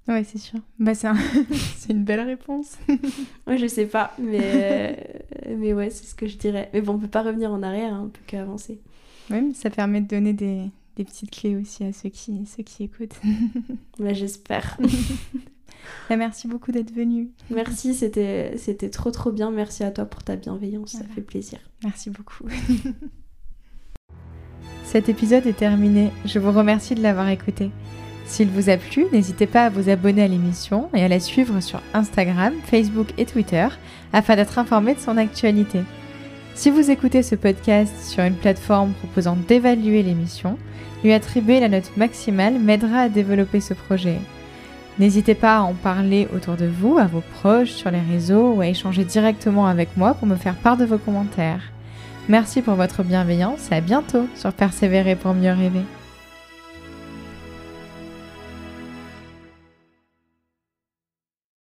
Ouais, c'est sûr. Bah, c'est un- (laughs) c'est une belle réponse. (laughs)
Ouais, je sais pas, mais, euh, mais ouais, c'est ce que je dirais. Mais bon, on peut pas revenir en arrière, hein, on peut qu'avancer.
Mais ça permet de donner des, des petites clés aussi à ceux qui, ceux qui écoutent. (laughs)
Bah, j'espère.
Bah, merci beaucoup d'être venu.
Merci, c'était trop trop bien. Merci à toi pour ta bienveillance, ça fait plaisir.
Merci beaucoup. Cet épisode est terminé. Je vous remercie de l'avoir écouté. S'il vous a plu, n'hésitez pas à vous abonner à l'émission et à la suivre sur Instagram, Facebook et Twitter afin d'être informé de son actualité. Si vous écoutez ce podcast sur une plateforme proposant d'évaluer l'émission, lui attribuer la note maximale m'aidera à développer ce projet. N'hésitez pas à en parler autour de vous, à vos proches, sur les réseaux ou à échanger directement avec moi pour me faire part de vos commentaires. Merci pour votre bienveillance et à bientôt sur Persévérer pour mieux rêver.